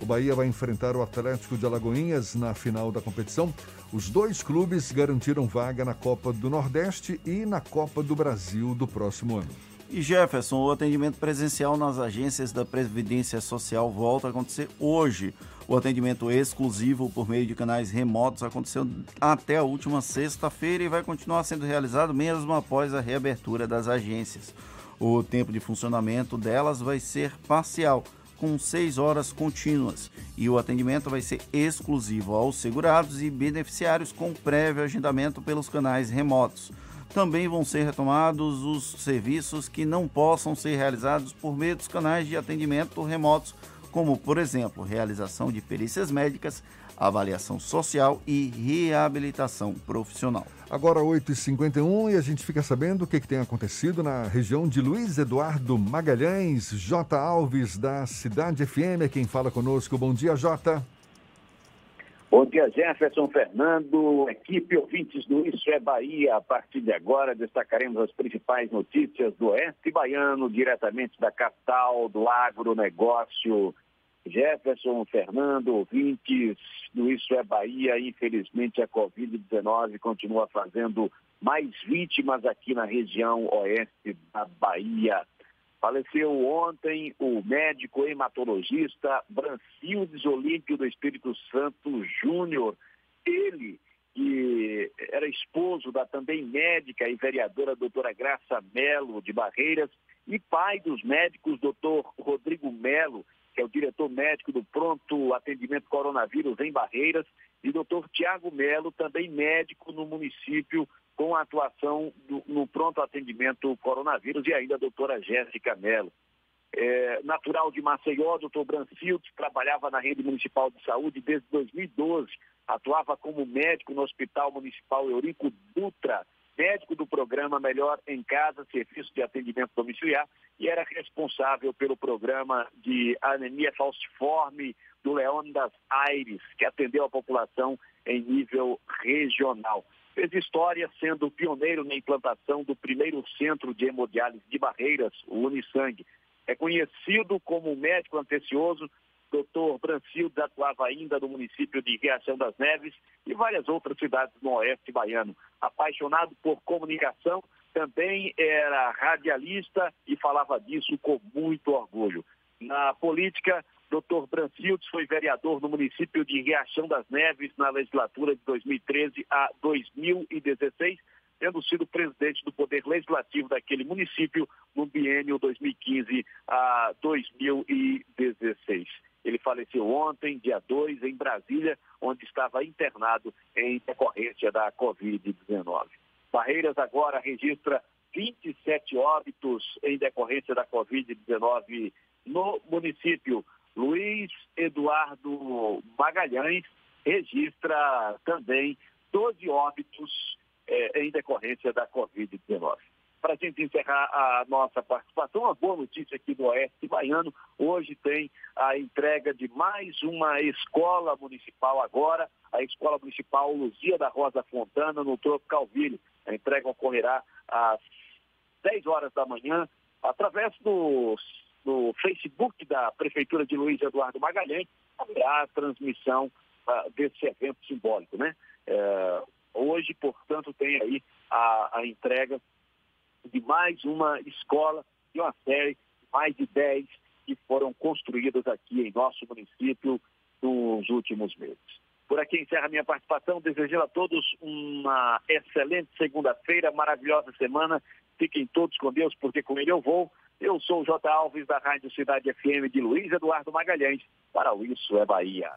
Speaker 1: o Bahia vai enfrentar o Atlético de Alagoinhas na final da competição. Os dois clubes garantiram vaga na Copa do Nordeste e na Copa do Brasil do próximo ano.
Speaker 3: E Jefferson, o atendimento presencial nas agências da Previdência Social volta a acontecer hoje. O atendimento exclusivo por meio de canais remotos aconteceu até a última sexta-feira e vai continuar sendo realizado mesmo após a reabertura das agências. O tempo de funcionamento delas vai ser parcial, com seis horas contínuas, e o atendimento vai ser exclusivo aos segurados e beneficiários com prévio agendamento pelos canais remotos também vão ser retomados os serviços que não possam ser realizados por meio dos canais de atendimento remotos, como, por exemplo, realização de perícias médicas, avaliação social e reabilitação profissional.
Speaker 1: Agora 8h51 e a gente fica sabendo o que, que, tem acontecido na região de Luiz Eduardo Magalhães. J. Alves, da Cidade FM, é quem fala conosco. Bom dia, Jota.
Speaker 23: Bom dia, Jefferson Fernando, equipe ouvintes do Isso é Bahia. A partir de agora destacaremos as principais notícias do Oeste Baiano, diretamente da capital, do agronegócio. Jefferson Fernando, ouvintes do Isso é Bahia. Infelizmente, a Covid-19 continua fazendo mais vítimas aqui na região oeste da Bahia. Faleceu ontem o médico hematologista Brancildes Olímpio do Espírito Santo Júnior. Ele, que era esposo da também médica e vereadora doutora Graça Melo de Barreiras e pai dos médicos doutor Rodrigo Melo, que é o diretor médico do pronto atendimento coronavírus em Barreiras, e doutor Tiago Melo, também médico no município com atuação do, no pronto atendimento coronavírus, e ainda a doutora Jéssica Mello. É, natural de Maceió, doutor Brancilt, trabalhava na rede municipal de saúde desde 2012, atuava como médico no Hospital Municipal Eurico Dutra, médico do programa Melhor em Casa, serviço de atendimento domiciliar, e era responsável pelo programa de anemia falciforme do Leônidas Aires, que atendeu a população em nível regional. Fez história sendo pioneiro na implantação do primeiro centro de hemodiálise de Barreiras, o Unisangue. É conhecido como médico antecioso, Dr. Brancildes atuava ainda no município de Riachão das Neves e várias outras cidades no oeste baiano. Apaixonado por comunicação, também era radialista e falava disso com muito orgulho. Na política, Dr. Brancildes foi vereador no município de Riachão das Neves na legislatura de 2013 a 2016, tendo sido presidente do Poder Legislativo daquele município no biênio 2015 a 2016. Ele faleceu ontem, dia 2, em Brasília, onde estava internado em decorrência da Covid-19. Barreiras agora registra 27 óbitos em decorrência da Covid-19 no município. Luiz Eduardo Magalhães registra também 12 óbitos eh, em decorrência da Covid-19. Para a gente encerrar a nossa participação, uma boa notícia aqui do Oeste Baiano. Hoje tem a entrega de mais uma escola municipal agora, a Escola Municipal Luzia da Rosa Fontana, no Tropicalville. A entrega ocorrerá às 10 horas da manhã, através do no Facebook da Prefeitura de Luiz Eduardo Magalhães, haverá a transmissão uh, desse evento simbólico. Né? Uh, hoje, portanto, tem aí a, a, entrega de mais uma escola e uma série, mais de 10 que foram construídas aqui em nosso município nos últimos meses. Por aqui encerra minha participação, desejando a todos uma excelente segunda-feira, maravilhosa semana. Fiquem todos com Deus, porque com ele eu vou. Eu sou o J. Alves, da Rádio Cidade FM de Luiz Eduardo Magalhães, para o Isso é Bahia.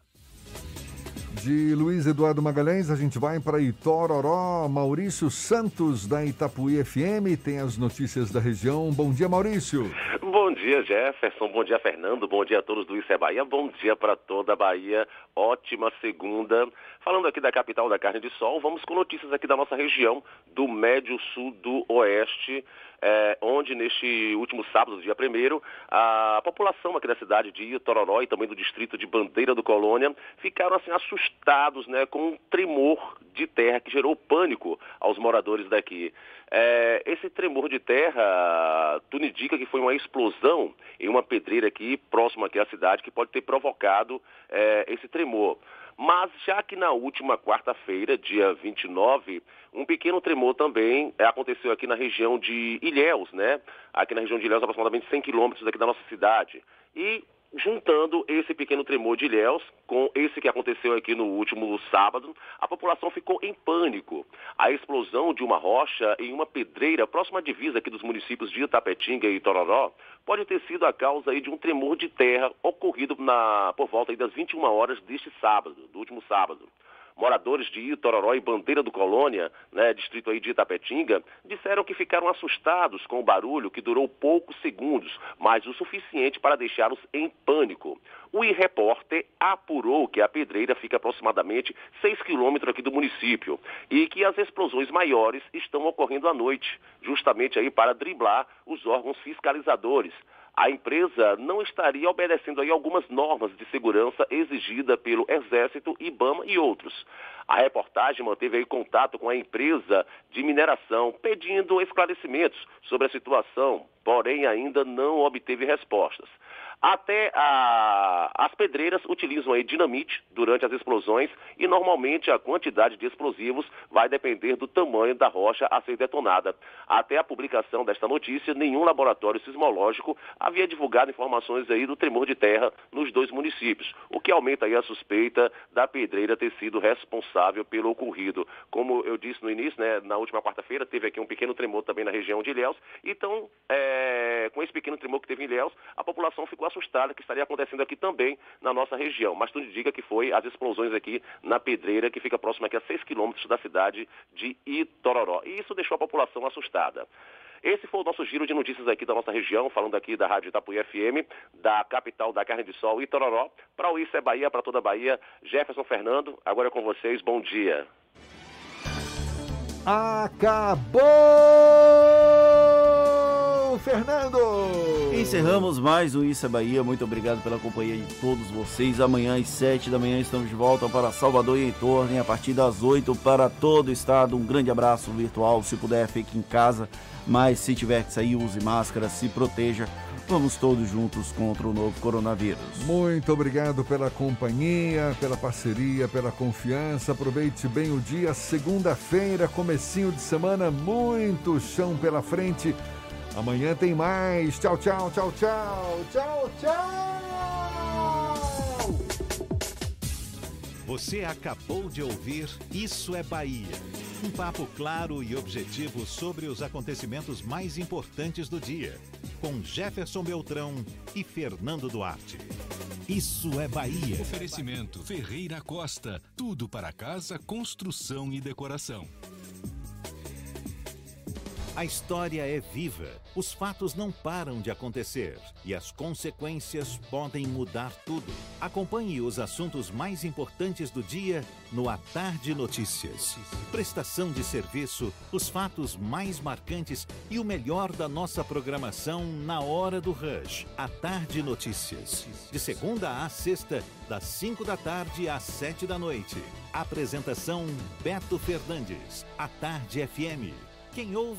Speaker 1: De Luiz Eduardo Magalhães, a gente vai para Itororó. Maurício Santos, da Itapuí FM, tem as notícias da região. Bom dia, Maurício.
Speaker 24: Bom dia, Jefferson. Bom dia, Fernando. Bom dia a todos do Isso é Bahia. Bom dia para toda a Bahia. Ótima segunda. Falando aqui da capital da carne de sol, vamos com notícias aqui da nossa região, do Médio Sul do Oeste é, onde neste último sábado, dia 1 a população aqui da cidade de Itororó e também do distrito de Bandeira do Colônia ficaram assim assustados né, com um tremor de terra que gerou pânico aos moradores daqui. É, esse tremor de terra, tudo indica que foi uma explosão em uma pedreira aqui, próxima aqui à cidade, que pode ter provocado é, esse tremor. Mas já que na última quarta-feira, dia 29, um pequeno tremor também é, aconteceu aqui na região de Ilhéus, né? Aqui na região de Ilhéus, aproximadamente 100 quilômetros daqui da nossa cidade. E juntando esse pequeno tremor de Ilhéus com esse que aconteceu aqui no último sábado, a população ficou em pânico. A explosão de uma rocha em uma pedreira próxima à divisa aqui dos municípios de Itapetinga e Tororó pode ter sido a causa aí de um tremor de terra ocorrido na, por volta das 21 horas deste sábado, do último sábado moradores de Itororó e Bandeira do Colônia, né, distrito aí de Itapetinga, disseram que ficaram assustados com o barulho que durou poucos segundos, mas o suficiente para deixá-los em pânico. O e-repórter apurou que a pedreira fica aproximadamente 6 quilômetros aqui do município e que as explosões maiores estão ocorrendo à noite, justamente aí para driblar os órgãos fiscalizadores a empresa não estaria obedecendo aí algumas normas de segurança exigida pelo Exército, IBAMA e outros. A reportagem manteve aí contato com a empresa de mineração, pedindo esclarecimentos sobre a situação, porém ainda não obteve respostas. Até a, as pedreiras utilizam aí dinamite durante as explosões e normalmente a quantidade de explosivos vai depender do tamanho da rocha a ser detonada. Até a publicação desta notícia, nenhum laboratório sismológico havia divulgado informações aí do tremor de terra nos dois municípios, o que aumenta aí a suspeita da pedreira ter sido responsável pelo ocorrido. Como eu disse no início, né, na última quarta-feira teve aqui um pequeno tremor também na região de Ilhéus, então é, com esse pequeno tremor que teve em Ilhéus, a população ficou assustada que estaria acontecendo aqui também na nossa região. Mas tudo indica que foi as explosões aqui na Pedreira, que fica próxima aqui a 6 quilômetros da cidade de Itororó. E isso deixou a população assustada. Esse foi o nosso giro de notícias aqui da nossa região, falando aqui da Rádio Itapuí FM, da capital da carne de sol, Itororó. Para o Isso é Bahia, para toda a Bahia, Jefferson Fernando, agora é com vocês, bom dia.
Speaker 1: Acabou, Fernando!
Speaker 3: Encerramos mais um Isso é Bahia. Muito obrigado pela companhia de todos vocês. Amanhã às 7 da manhã estamos de volta para Salvador e em torno, e a partir das 8 para todo o estado. Um grande abraço virtual. Se puder, fique em casa. Mas se tiver que sair, use máscara, se proteja. Vamos todos juntos contra o novo coronavírus.
Speaker 1: Muito obrigado pela companhia, pela parceria, pela confiança. Aproveite bem o dia. Segunda-feira, comecinho de semana, muito chão pela frente. Amanhã tem mais. Tchau, tchau, tchau, tchau. Tchau, tchau.
Speaker 2: Você acabou de ouvir Isso é Bahia. Um papo claro e objetivo sobre os acontecimentos mais importantes do dia. Com Jefferson Beltrão e Fernando Duarte. Isso é Bahia.
Speaker 11: Oferecimento Ferreira Costa. Tudo para casa, construção e decoração.
Speaker 2: A história é viva. Os fatos não param de acontecer e as consequências podem mudar tudo. Acompanhe os assuntos mais importantes do dia no A Tarde Notícias. Prestação de serviço, os fatos mais marcantes e o melhor da nossa programação na hora do rush. A Tarde Notícias. De segunda a sexta, das 5 da tarde às 7 da noite. Apresentação Beto Fernandes. A Tarde FM. Quem ouve